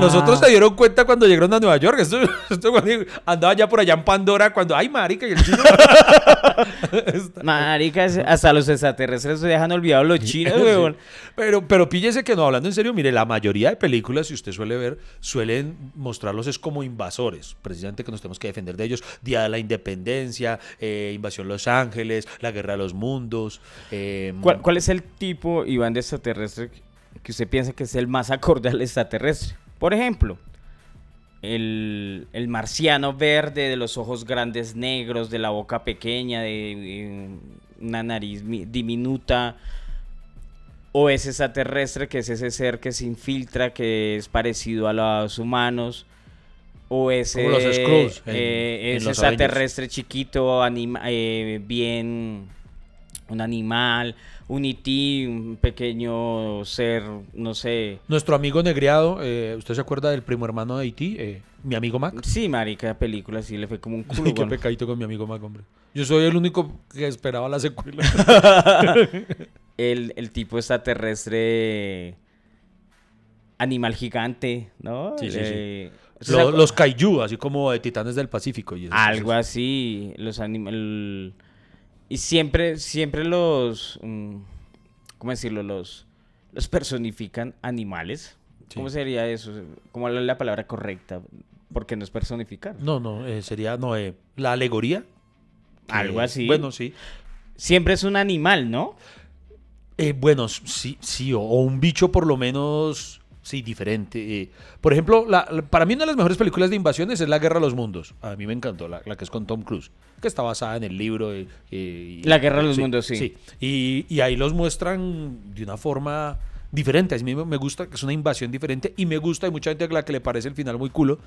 B: Los otros se dieron cuenta cuando llegaron a Nueva York. Esto, esto andaba ya por allá en Pandora cuando... ¡Ay, marica! Y el chino...
A: Marica, es- hasta los extraterrestres se dejan olvidados los chinos,
B: Sí.
A: weón.
B: Pero, pero píllese que no, hablando en serio, mire, la mayoría de películas, si usted suele ver, suelen mostrarlos es como invasores, precisamente que nos tenemos que defender de ellos. Día de la Independencia, eh, Invasión Los Ángeles, La Guerra de los Mundos. eh,
A: ¿Cuál, cuál es el tipo, Iván, de extraterrestre que usted piensa que es el más acorde al extraterrestre? Por ejemplo, el, el marciano verde de los ojos grandes negros, de la boca pequeña, de, una nariz mi- diminuta. O ese extraterrestre que es ese ser que se infiltra, que es parecido a los humanos. O ese,
B: Como los Skrulls
A: eh, ese
B: los
A: extraterrestre chiquito, anima- eh, bien, un animal, un IT, un pequeño ser, no sé.
B: Nuestro amigo negriado, eh, ¿usted se acuerda del primo hermano de Haití? Eh, mi amigo Mac.
A: Sí, marica, la película sí le fue como un culo.
B: Ay, qué pecadito con mi amigo Mac, hombre. Yo soy el único que esperaba la secuela.
A: el, el tipo extraterrestre animal gigante, ¿no?
B: Sí, sí, sí.
A: Eh,
B: Lo- los kaiju, así como de Titanes del Pacífico. Y
A: Algo así, los animales... Y siempre, siempre los... mm, ¿Cómo decirlo? Los, los personifican animales. ¿Cómo sería eso? ¿Cómo es la palabra correcta? Porque no es personificar.
B: No, no, eh, sería no, eh, la alegoría.
A: Algo así.
B: Bueno, sí.
A: Siempre es un animal, ¿no?
B: Eh, bueno, sí, sí, o, o un bicho por lo menos, sí, diferente. eh. Por ejemplo, la- la- para mí una de las mejores películas de invasiones es La Guerra de los Mundos. A mí me encantó, la, la que es con Tom Cruise, que está basada en el libro. eh, eh,
A: La Guerra de los Mundos, sí.
B: Sí, y, y ahí los muestran de una forma diferente. A mí me me gusta que es una invasión diferente y me gusta, hay mucha gente a la que le parece el final muy culo,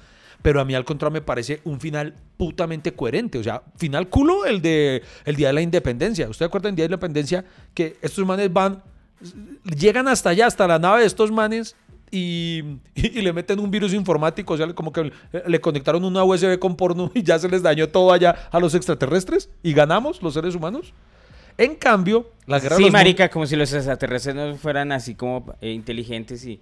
B: pero a mí al contrario me parece un final putamente coherente. O sea, final culo el de el Día de la Independencia. ¿Usted acuerda en Día de la Independencia que estos manes van, llegan hasta allá, hasta la nave de estos manes y, y le meten un virus informático? O sea, como que le- conectaron una USB con porno y ya se les dañó todo allá a los extraterrestres y ganamos los seres humanos. En cambio, la guerra de
A: Sí,
B: los
A: marica, como si los extraterrestres no fueran así como eh, inteligentes y...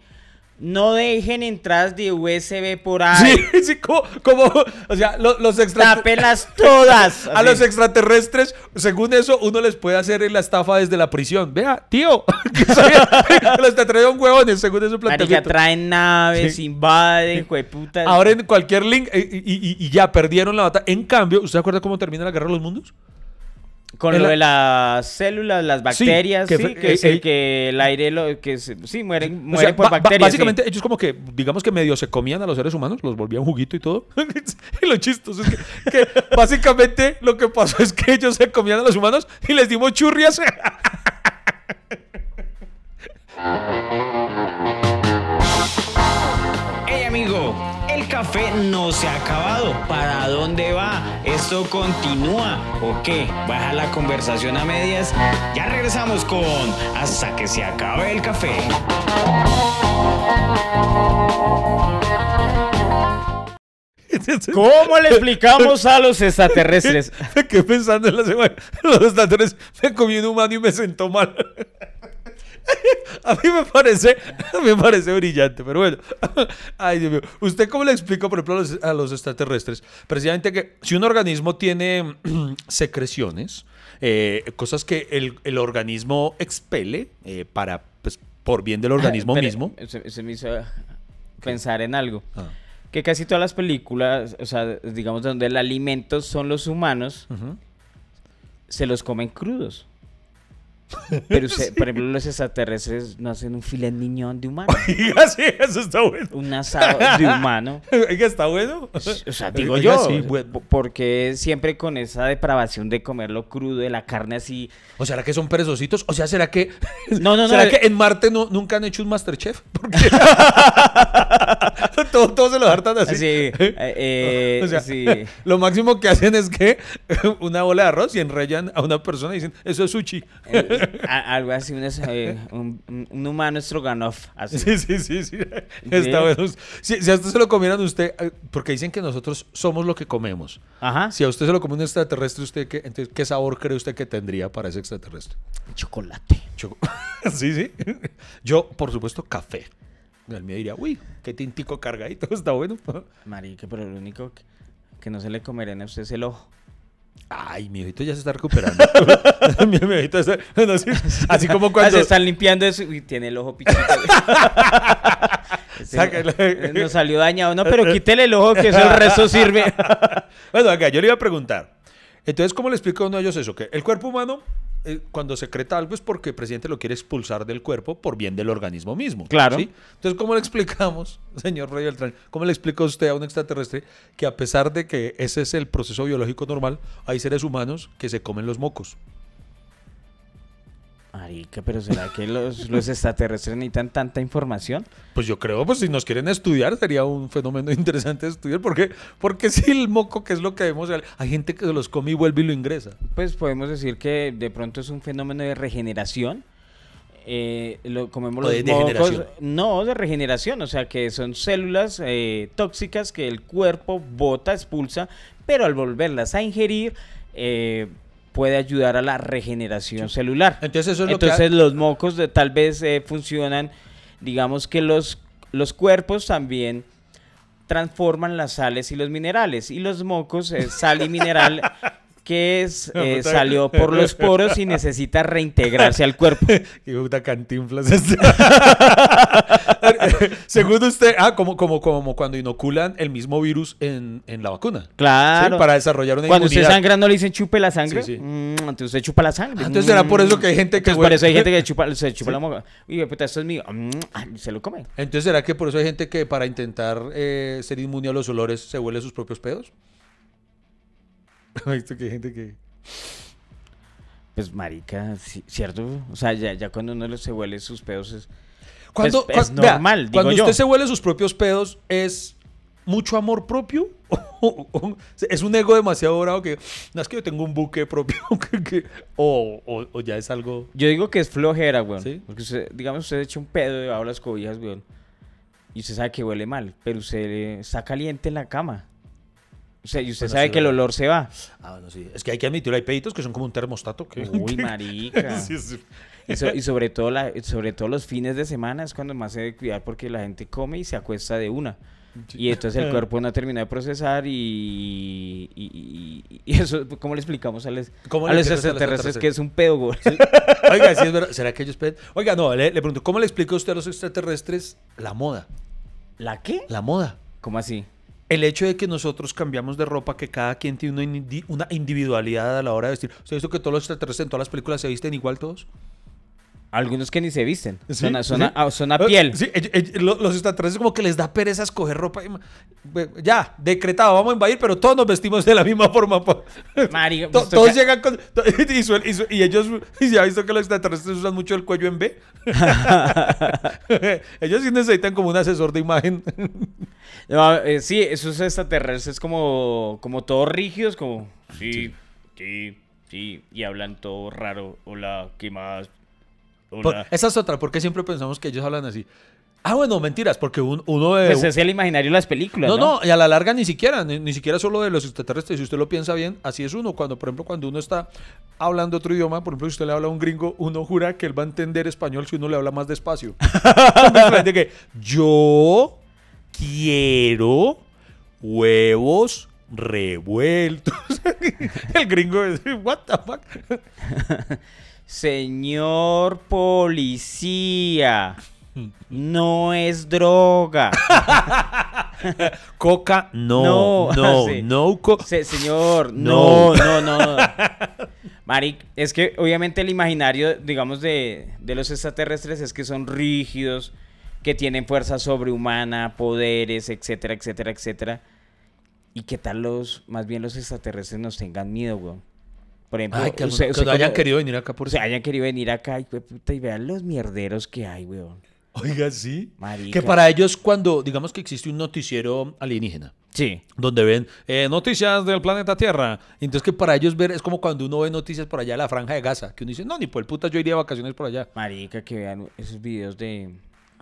A: No dejen entradas de USB por ahí.
B: Sí, sí, como, como, o sea, lo- los, extraterrestres.
A: Todas.
B: A los extraterrestres, según eso, uno les puede hacer la estafa desde la prisión. Vea, tío, los extraterrestres huevones, según
A: Marica,
B: planteamiento.
A: traen naves,
B: Sí.
A: invaden, jueputa.
B: Ahora en cualquier link eh, y, y- y ya perdieron la batalla. En cambio, ¿usted se acuerda cómo termina la guerra de los mundos?
A: Con lo de las células, las bacterias,
B: que
A: sí,
B: fue-
A: que, es
B: eh,
A: el
B: eh,
A: que el aire, lo, que se- sí, mueren,
B: O
A: mueren
B: sea,
A: por
B: ba- ba-
A: bacterias.
B: básicamente, ellos como que, digamos que medio se comían a los seres humanos, los volvían juguito y todo. y lo chistoso es que, que básicamente lo que pasó es que ellos se comían a los humanos y les dimos churrias.
A: Amigo, el café no se ha acabado. ¿Para dónde va? ¿Esto continúa o qué? ¿Baja la conversación a medias? Ya regresamos con Hasta que se acabe el café. ¿Cómo le explicamos a los extraterrestres?
B: me quedé pensando en la semana. Los extraterrestres me comí un humano y me sentó mal. A mí me parece, a mí me parece brillante, pero bueno. Ay, Dios mío. ¿Usted cómo le explica, por ejemplo, a los, a los extraterrestres? Precisamente que si un organismo tiene secreciones, eh, cosas que el, el organismo expele eh, para, pues, por bien del organismo
A: Espere,
B: mismo.
A: Eso me hizo pensar en algo.
B: Ah,
A: Que casi todas las películas, o sea, digamos, donde el alimento son los humanos, se los comen crudos. Pero, se- por ejemplo, los extraterrestres no hacen un filet niñón de humano.
B: Oiga, sí, eso está bueno.
A: Un asado de humano.
B: Oiga, está bueno.
A: O sea, digo
B: Oiga,
A: yo,
B: sí, bueno.
A: po- porque siempre con esa depravación de comerlo crudo, de la carne así.
B: ¿O será que son perezositos? ¿O sea, será que,
A: No, no, no.
B: será
A: eh,
B: que en Marte no, nunca han hecho un Masterchef? Porque todo, todo se lo hartan así.
A: así, eh, eh,
B: o sea,
A: sí.
B: lo máximo que hacen es que una bola de arroz y enrollan a una persona y dicen, eso es sushi.
A: Eh, algo así, un, eh, un, un- humano stroganoff. Así.
B: Sí, sí, sí, sí. Está bueno. Si, si a usted se lo comieran usted, eh, porque dicen que nosotros somos lo que comemos.
A: Ajá.
B: Si a usted se lo come un extraterrestre, usted qué, entonces, ¿qué sabor cree usted que tendría para ese extraterrestre?
A: Chocolate.
B: Choco- sí, sí. Yo, por supuesto, café. El mío diría, uy, qué tintico cargadito, está bueno.
A: Marica, pero lo único que, que no se le comerían a usted es el ojo.
B: Ay, mi ojito ya se está recuperando. mi, mi ojito está- no, sí, así como
A: Ah,
B: cuando...
A: se están limpiando eso y tiene el ojo pichito.
B: Sáquelo.
A: Nos salió dañado. No, pero quítele el ojo que eso el resto sirve.
B: Bueno, acá, yo le iba a preguntar. Entonces, ¿cómo le explica a uno de ellos eso? Que el cuerpo humano, eh, cuando secreta algo es porque el presidente lo quiere expulsar del cuerpo por bien del organismo mismo.
A: Claro.
B: ¿sí? Entonces, ¿cómo le explicamos, señor Rey Beltrán, cómo le explica usted a un extraterrestre que a pesar de que ese es el proceso biológico normal, hay seres humanos que se comen los mocos?
A: Marica, pero ¿será que los, los extraterrestres necesitan tanta información?
B: Pues yo creo, pues si nos quieren estudiar, sería un fenómeno interesante de estudiar. porque Porque si el moco, que es lo que vemos, hay gente que se los come y vuelve y lo ingresa.
A: Pues podemos decir que de pronto es un fenómeno de regeneración. Eh, lo comemos los
B: de
A: mocos-
B: degeneración.
A: No, de regeneración, o sea que son células eh, tóxicas que el cuerpo bota, expulsa, pero al volverlas a ingerir eh, puede ayudar a la regeneración celular.
B: Entonces eso es lo
A: Entonces
B: que...
A: los mocos de, tal vez eh, funcionan, digamos que los, los cuerpos también transforman las sales y los minerales. Y los mocos sal y mineral que es, eh, salió por los poros y necesita reintegrarse al cuerpo.
B: Qué puta cantinflas este. Según usted, ah, como, como, como cuando inoculan el mismo virus en, en la vacuna.
A: Claro.
B: ¿sí? Para desarrollar una
A: Cuando usted
B: inmunidad.
A: sangra no le dicen chupe la sangre.
B: Sí, sí.
A: Mm, entonces usted chupa la sangre.
B: Ah, entonces será por eso que hay gente que
A: Entonces por eso hay gente que chupa, se chupa la moca. Uy, puta, esto es mío. Mm, ah, se lo come.
B: Entonces, ¿será que por eso hay gente que para intentar eh, ser inmune a los olores se huele sus propios pedos? ¿Has visto que hay gente que...
A: Pues marica, ¿cierto? O sea, ya, ya cuando uno se huele sus pedos es...
B: Cuando,
A: Pues, es
B: cuan- vea,
A: normal, digo
B: cuando
A: yo.
B: usted se huele sus propios pedos, ¿es mucho amor propio? ¿O- o- ¿Es un ego demasiado bravo que... No, es que yo tengo un buque propio. que- que- o, o- o ya es algo...
A: Yo digo que es flojera, weón.
B: ¿Sí?
A: Porque usted, digamos, usted echa un pedo debajo de las cobijas, weón. Y usted sabe que huele mal, pero usted está caliente en la cama. O sea, y usted
B: Bueno,
A: sabe
B: sí,
A: que el olor se va.
B: Ah, bueno, sí. Es que hay que admitir, hay peditos que son como un termostato. Que...
A: Uy, marica.
B: Sí, sí.
A: Y, so- y sobre todo la, sobre todo los fines de semana es cuando más se debe cuidar porque la gente come y se acuesta de una. Y entonces el cuerpo no termina de procesar y, y, eso, ¿cómo le explicamos a los,
B: ¿Cómo
A: a
B: le
A: los
B: explicas a los
A: extraterrestres que es un pedo, güey?
B: Oiga, sí es verdad. ¿Será que ellos peden? Oiga, no, le, le pregunto, ¿cómo le explica usted a los extraterrestres la moda?
A: ¿La qué?
B: La moda.
A: ¿Cómo así?
B: El hecho de que nosotros cambiamos de ropa, que cada quien tiene una, indi- una individualidad a la hora de vestir. ¿Usted ha visto que todos los extraterrestres en todas las películas se visten igual todos?
A: Algunos que ni se visten.
B: Sí,
A: son, a, son,
B: sí.
A: a, a- son a piel.
B: Sí, los extraterrestres como que les da pereza escoger ropa. Ya, decretado, vamos a invadir, pero todos nos vestimos de la misma forma. pa-
A: Marica,
B: To-
A: pues
B: todos llegan con... Y, suel- y su- y ellos... Y se ha visto que los extraterrestres usan mucho el cuello en B. ellos sí necesitan como un asesor de imagen.
A: No, eh, sí, esos extraterrestres como, como todos rígidos, como... Sí, sí, sí, y hablan todo raro. Hola, ¿qué más?
B: Por- esa es otra, porque siempre pensamos que ellos hablan así. Ah, bueno, mentiras, porque un- uno de...
A: Pues es el imaginario de las películas,
B: no,
A: ¿no?
B: no, y a la larga ni siquiera, ni, ni siquiera solo de los extraterrestres. Si usted lo piensa bien, así es uno. Cuando, por ejemplo, cuando uno está hablando otro idioma, por ejemplo, si usted le habla a un gringo, uno jura que él va a entender español si uno le habla más despacio. de que yo quiero huevos revueltos. El gringo es, what the fuck?
A: Señor policía, no es droga.
B: Coca, no,
A: No,
B: no,
A: sí.
B: no, co-
A: Se- señor,
B: No.
A: no, no, no. Maric, es que obviamente el imaginario, digamos, de, de los extraterrestres es que son rígidos, que tienen fuerza sobrehumana, poderes, etcétera, etcétera, etcétera. ¿Y qué tal los, más bien los extraterrestres nos tengan miedo, weón? Por ejemplo,
B: Ay, que,
A: usted- usted
B: hayan
A: como-
B: querido venir acá por
A: o sea, hayan querido venir acá y, puta, y vean los mierderos que hay, weón.
B: Oiga, sí.
A: Marica.
B: Que para ellos, cuando, digamos que existe un noticiero alienígena,
A: Sí.
B: donde ven eh, noticias del planeta Tierra, entonces que para ellos ver es como cuando uno ve noticias por allá de la franja de Gaza, que uno dice, no, ni por el puta yo iría de vacaciones por allá.
A: Marica, que vean esos videos de,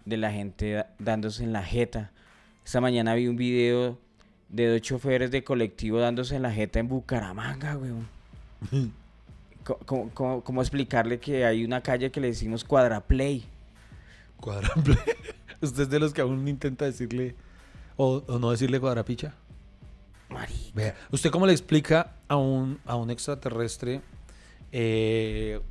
A: de la gente dándose en la jeta. Esta mañana vi un video de dos choferes de colectivo dándose en la jeta en Bucaramanga, weón. ¿Cómo, cómo- cómo explicarle que hay una calle que le decimos Cuadraplay?
B: Cuadrample. ¿Usted es de los que aún intenta decirle o, o no decirle cuadrapicha? Vea, ¿usted cómo le explica a un, a un extraterrestre, eh,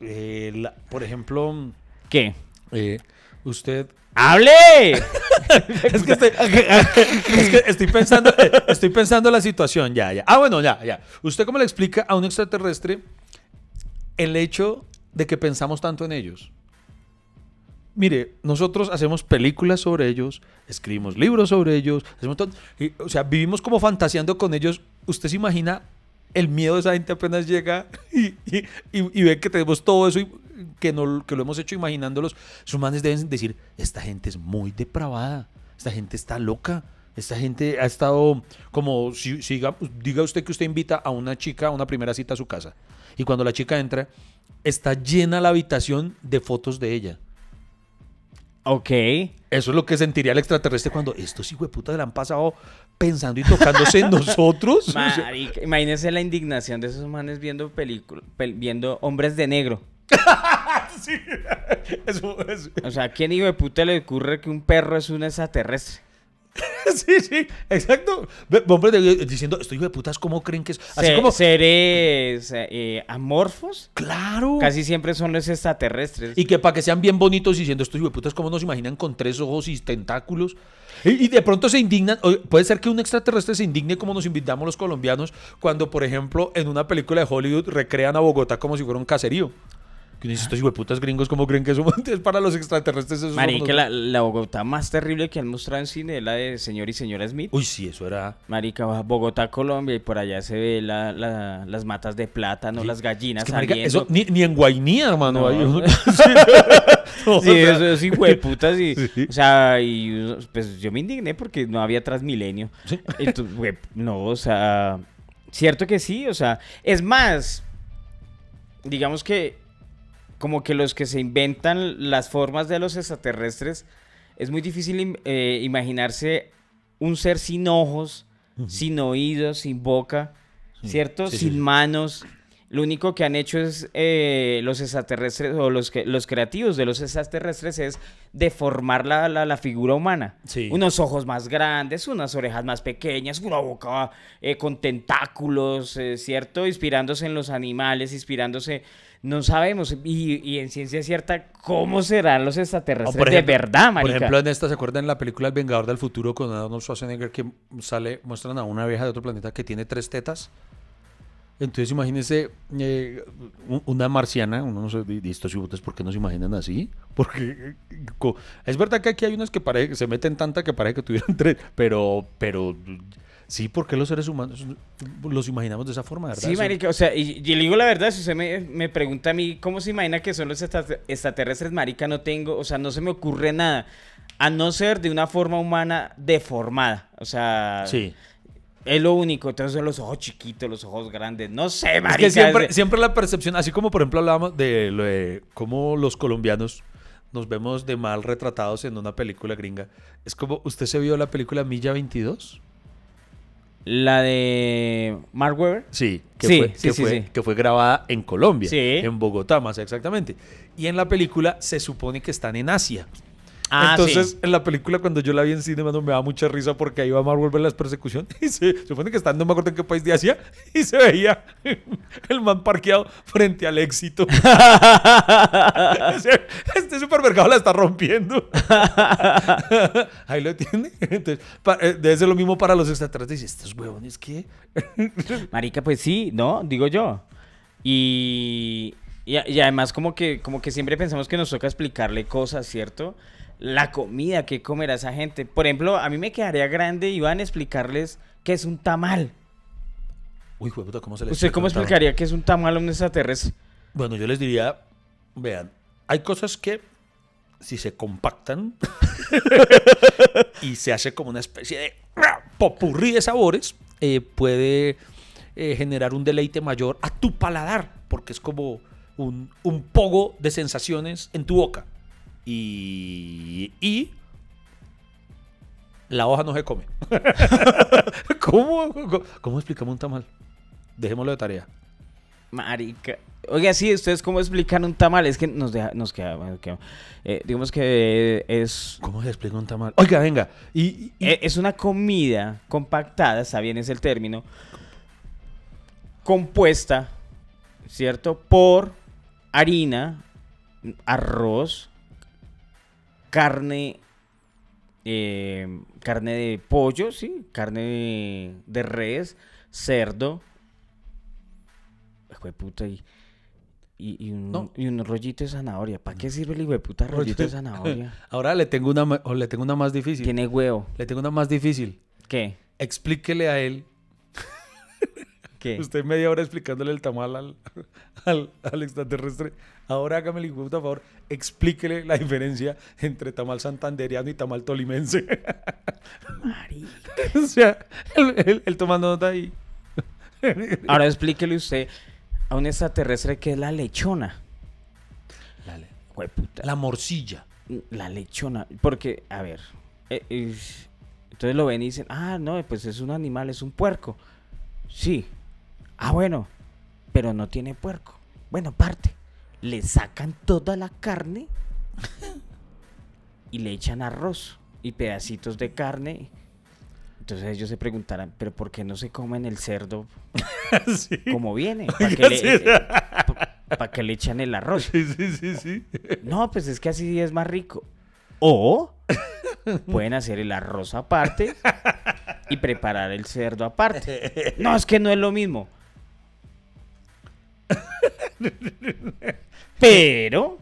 B: eh, la- por ejemplo,
A: ¿Qué?
B: eh, usted
A: ¡Hable!
B: es que estoy, estoy pensando, estoy pensando la situación, ya, ya. Ah, bueno, ya, ya. ¿Usted cómo le explica a un extraterrestre el hecho de que pensamos tanto en ellos? Mire, nosotros hacemos películas sobre ellos, escribimos libros sobre ellos, hacemos todo- y, o sea, vivimos como fantaseando con ellos. ¿Usted se imagina el miedo de esa gente apenas llega y- y ve que tenemos todo eso y que, no, que lo hemos hecho imaginándolos, sus manes deben decir, esta gente es muy depravada, esta gente está loca. Esta gente ha estado como, si, si diga, diga usted que usted invita a una chica a una primera cita a su casa y cuando la chica entra, está llena la habitación de fotos de ella.
A: Ok.
B: Eso es lo que sentiría el extraterrestre cuando estos putas le han pasado pensando y tocándose en nosotros.
A: Marica, imagínese la indignación de esos manes viendo películas, viendo hombres de negro.
B: sí. Eso, eso.
A: O sea, ¿a quién hijo de puta le ocurre que un perro es un extraterrestre?
B: sí, sí, exacto. Hombre, diciendo, estoy hijo de putas, ¿cómo creen que es? Así
A: Se-
B: como,
A: Seres eh, amorfos
B: claro.
A: casi siempre son los extraterrestres.
B: Y que para que sean bien bonitos diciendo, estos hijo de putas, ¿cómo nos imaginan con tres ojos y tentáculos? Y, y de pronto se indignan. Puede ser que un extraterrestre se indigne como nos invitamos los colombianos cuando, por ejemplo, en una película de Hollywood recrean a Bogotá como si fuera un caserío. Que dice, estos hijo de putas gringos, ¿cómo creen que eso es para los extraterrestres? Eso nosotros?"
A: la, la Bogotá más terrible que han mostrado en cine es la de Señor y Señora Smith.
B: Uy, sí, eso era...
A: Marica, Bogotá, Colombia, y por allá se ve la- la- las matas de plátano, las gallinas
B: Es que, marica, eso ni, ni en Guainía, hermano.
A: No.
B: No,
A: Sí, eso es hijo de putas y,
B: Sí.
A: o sea, y pues yo me indigné porque no había Transmilenio. Entonces, güey, no, o sea, cierto que sí, o sea, es más, digamos que como que los que se inventan las formas de los extraterrestres, es muy difícil eh, imaginarse un ser sin ojos, sin oídos, sin boca, ¿cierto?
B: Sí,
A: sin
B: sí.
A: manos. Lo único que han hecho es eh, los extraterrestres o los, que, los creativos de los extraterrestres es deformar la, la- la figura humana. Unos ojos más grandes, unas orejas más pequeñas, una boca eh, con tentáculos, ¿cierto? Inspirándose en los animales, inspirándose... No sabemos, y, y en ciencia cierta, ¿cómo serán los extraterrestres
B: por ejemplo-
A: de verdad,
B: Por
A: marica?
B: ejemplo, en esta, ¿se acuerdan en la película El Vengador del Futuro con Arnold Schwarzenegger que sale, muestran a una vieja de otro planeta que tiene tres tetas? Entonces imagínense eh, un- una marciana, uno no sé, ¿y estos chibotes por qué no se imaginan así? Porque es verdad que aquí hay unas que parece que se meten tanta que parece que tuvieran tres, pero, pero sí, ¿por qué los seres humanos los imaginamos de esa forma, verdad?
A: Sí, marica, o sea, y, y le digo la verdad, si usted me, me pregunta a mí cómo se imagina que son los extra- extraterrestres, marica, no tengo, o sea, no se me ocurre nada, a no ser de una forma humana deformada, o sea,
B: Sí.
A: es lo único, entonces los ojos chiquitos, los ojos grandes, no sé,
B: Es
A: marica.
B: que siempre, siempre la percepción, así como por ejemplo hablábamos de, lo de cómo los colombianos nos vemos de mal retratados en una película gringa, es como, ¿usted se vio la película Milla 22?
A: La de Mark Webber.
B: Sí, que,
A: Sí,
B: fue,
A: sí,
B: que,
A: sí,
B: fue, que fue grabada en Colombia, en Bogotá más exactamente. Y en la película se supone que están en Asia.
A: Ah,
B: Entonces,
A: sí.
B: en la película, cuando yo la vi en cine, mano, me da mucha risa porque ahí va Wahlberg en las persecuciones y se, supone que están, no me acuerdo en qué país de Asia, y se veía el man parqueado frente al éxito. Este supermercado la está rompiendo. ahí lo tiene. Entonces, eh, debe ser lo mismo para los extraterrestres. Dice, estos huevones, ¿qué?
A: Marica, pues sí, ¿no? Digo yo. Y, y, y además como que, como que siempre pensamos que nos toca explicarle cosas, ¿cierto? La comida que comerá esa gente. Por ejemplo, a mí me quedaría grande y van a explicarles qué es un tamal.
B: Uy, puta, ¿cómo se le
A: ¿Usted cómo explicaría qué es un tamal a un extraterrestre?
B: Bueno, yo les diría, vean, hay cosas que si se compactan y se hace como una especie de popurrí de sabores, eh, puede eh, generar un deleite mayor a tu paladar, porque es como un, un pogo de sensaciones en tu boca. Y, y la hoja no se come. ¿Cómo, ¿Cómo, cómo explicamos un tamal? Dejémoslo de tarea.
A: Marica. Oiga, sí, ¿ustedes cómo explican un tamal? Es que nos, deja, nos queda, bueno, queda- eh, digamos que es,
B: ¿Cómo se explica un tamal? Oiga, venga. Y, y-
A: e- es una comida compactada, está bien es el término, compuesta, ¿cierto? Por harina, arroz, carne, eh, carne de pollo, ¿sí? Carne de, de res, cerdo, hijo de puta, y, y, y un,
B: No.
A: y un rollito de zanahoria. ¿Para qué sirve el hijo de puta rollito de zanahoria?
B: ahora le tengo una, le tengo una más difícil.
A: Tiene huevo.
B: Le tengo una más difícil.
A: ¿Qué?
B: Explíquele a él
A: ¿Qué?
B: Usted media hora explicándole el tamal al, al, al extraterrestre. Ahora hágame el por favor, explíquele la diferencia entre tamal santanderiano y tamal tolimense.
A: Marica.
B: o sea, él, él- él tomando nota ahí.
A: Ahora explíquele usted a un extraterrestre que es la lechona.
B: La,
A: Jueputa.
B: la morcilla.
A: La lechona. Porque, a ver. eh, eh, entonces lo ven y dicen, ah, no, pues es un animal, es un puerco. Sí. Ah, bueno. Pero no tiene puerco. Bueno, parte. Le sacan toda la carne y le echan arroz y pedacitos de carne. Entonces ellos se preguntarán, pero ¿por qué no se comen el cerdo
B: sí.
A: como viene? ¿Para qué, le, pa- que le echan el arroz?
B: Sí, sí, sí, sí.
A: No, pues es que así es más rico. O pueden hacer el arroz aparte y preparar el cerdo aparte. No, es que no es lo mismo. Pero,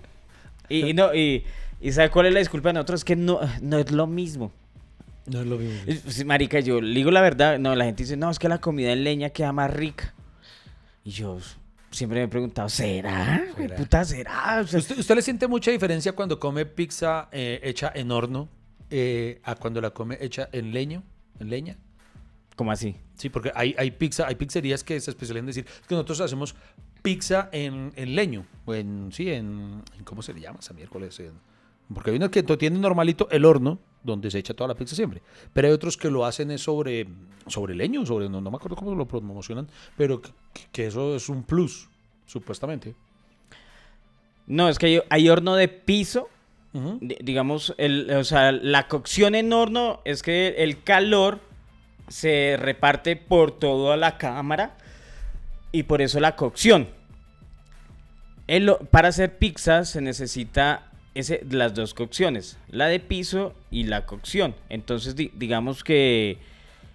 A: y, y no, y, y ¿sabe cuál es la disculpa de nosotros? Es que no, no es lo mismo.
B: No es lo mismo.
A: Es- pues, Marica, yo le digo la verdad, no, la gente dice, no, es que la comida en leña queda más rica. Y yo siempre me he preguntado, ¿será?
B: ¿Será?
A: Puta, ¿será? O sea,
B: ¿Usted, usted le siente mucha diferencia cuando come pizza eh, hecha en horno eh, a cuando la come hecha en leño, en leña?
A: ¿Cómo así?
B: Sí, porque hay, hay pizza, hay pizzerías que se especializan en decir es que nosotros hacemos pizza en, en leño, o en, sí, en, ¿cómo se le llama esa miércoles? Porque hay unos que tienen normalito el horno, donde se echa toda la pizza siempre, pero hay otros que lo hacen es sobre, sobre leño, sobre, no, no me acuerdo cómo lo promocionan, pero que, que eso es un plus, supuestamente.
A: No, es que hay, hay horno de piso. Digamos, el, o sea, la cocción en horno es que el calor se reparte por toda la cámara y por eso la cocción. El para hacer pizza se necesita ese, las dos cocciones, la de piso y la cocción. Entonces, di- digamos que,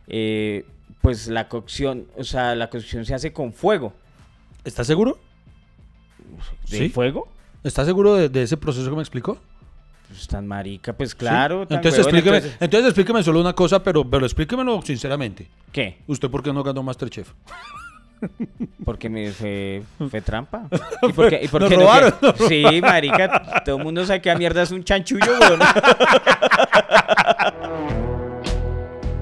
A: eh, pues la cocción, o sea, la cocción se hace con fuego.
B: ¿Está seguro?
A: ¿De
B: ¿Sí?
A: fuego?
B: ¿Está seguro de, de ese proceso que me explicó?
A: Pues tan marica, pues claro.
B: Entonces, explíqueme,
A: entonces-
B: entonces explíqueme solo una cosa, pero, pero explíquemelo sinceramente.
A: ¿Qué?
B: ¿Usted por qué no ganó Masterchef?
A: Porque me fue, fue trampa. ¿Y por qué, y por
B: Nos
A: qué no Sí, marica, todo el mundo sabe que a mierda es un chanchullo, weón.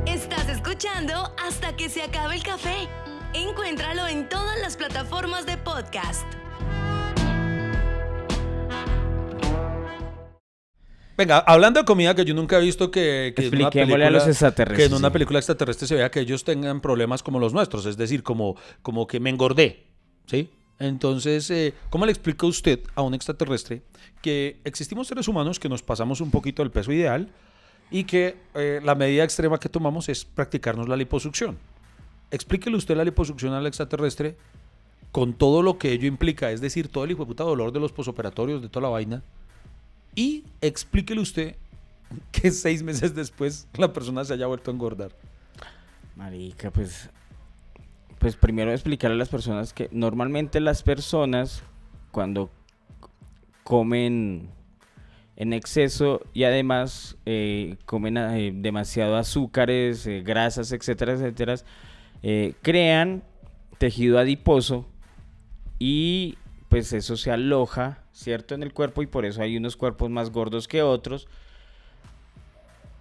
D: Estás escuchando hasta que se acabe el café. Encuéntralo en todas las plataformas de podcast.
B: Venga, hablando de comida que yo nunca he visto que, que en una
A: Expliquémosle a los
B: película-
A: extraterrestres,
B: Que en una
A: sí.
B: película extraterrestre se vea que ellos tengan problemas como los nuestros, es decir, como, como que me engordé, ¿sí? Entonces, eh, ¿cómo le explica usted a un extraterrestre que existimos seres humanos que nos pasamos un poquito del peso ideal y que eh, la medida extrema que tomamos es practicarnos la liposucción? Explíquele usted la liposucción al extraterrestre con todo lo que ello implica, es decir, todo el hijo de puta dolor de los posoperatorios, de toda la vaina, y explíquele usted que seis meses después la persona se haya vuelto a engordar.
A: Marica, pues. Pues primero explicarle a las personas que normalmente las personas cuando comen en exceso y además eh, comen eh, demasiado azúcares, eh, grasas, etcétera, etcétera, crean tejido adiposo y pues eso se aloja, ¿cierto? En el cuerpo y por eso hay unos cuerpos más gordos que otros.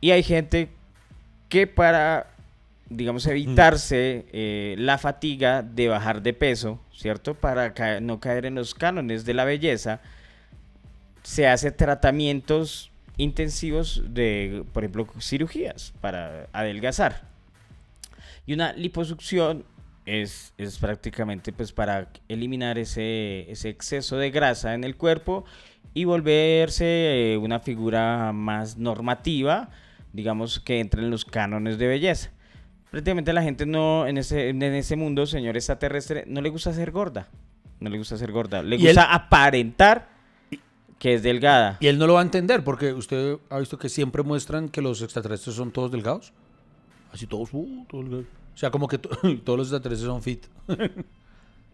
A: Y hay gente que para, digamos, evitarse eh, la fatiga de bajar de peso, ¿cierto? Para ca- no caer en los cánones de la belleza, se hace tratamientos intensivos de, por ejemplo, cirugías para adelgazar. Y una liposucción es, es prácticamente pues para eliminar ese, ese exceso de grasa en el cuerpo y volverse eh, una figura más normativa, digamos que entre en los cánones de belleza. Prácticamente la gente no, en ese, en ese mundo, señor extraterrestre, no le gusta ser gorda. No le gusta ser gorda. Le gusta
B: él-
A: aparentar que es delgada.
B: Y él no lo va a entender porque usted ha visto que siempre muestran que los extraterrestres son todos delgados. Así todos, uh, todos delgados. O sea, como que to- todos los extraterrestres son fit.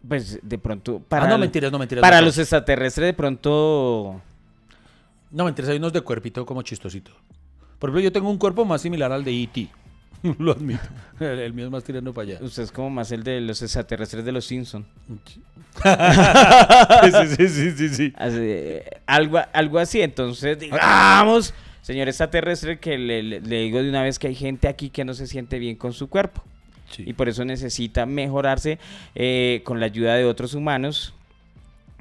A: Pues de pronto. Para,
B: ah, no, mentiras, no, mentiras.
A: para
B: no,
A: los extraterrestres, de pronto.
B: No, mentiras, hay unos de cuerpito como chistosito. Por ejemplo, yo tengo un cuerpo más similar al de E.T. Lo admito. El, el mío es más tirando para allá.
A: Usted es como más el de los extraterrestres de los Simpsons.
B: sí, sí, sí, sí, sí.
A: algo, algo así. Entonces, digamos, señor extraterrestre, que le digo de una vez que hay gente aquí que no se siente bien con su cuerpo.
B: Sí.
A: Y por eso necesita mejorarse eh, con la ayuda de otros humanos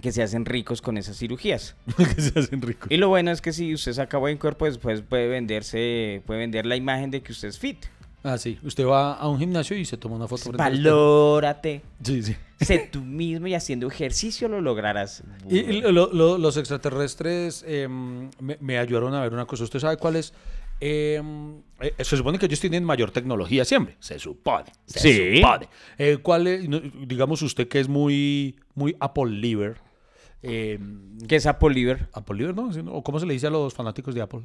A: que se hacen ricos con esas cirugías.
B: que se hacen ricos.
A: Y lo bueno es que si usted saca buen cuerpo, después puede venderse, puede vender la imagen de que usted es fit.
B: Ah, sí. Usted va a un gimnasio y se toma una foto.
A: Valórate.
B: Sí, sí.
A: Sé tú mismo y haciendo ejercicio lo lograrás.
B: Y, y lo- lo- los extraterrestres em, me, me ayudaron a ver una cosa. ¿Usted sabe cuál es? Em, eh, se supone que ellos tienen mayor tecnología siempre. Se supone. Se
A: Sí.
B: supone. Eh, ¿Cuál es? Digamos usted que es muy, muy Apple Liver. em,
A: ¿Qué es Apple Liver?
B: Apple Liver, ¿no? ¿O cómo se le dice a los fanáticos de Apple?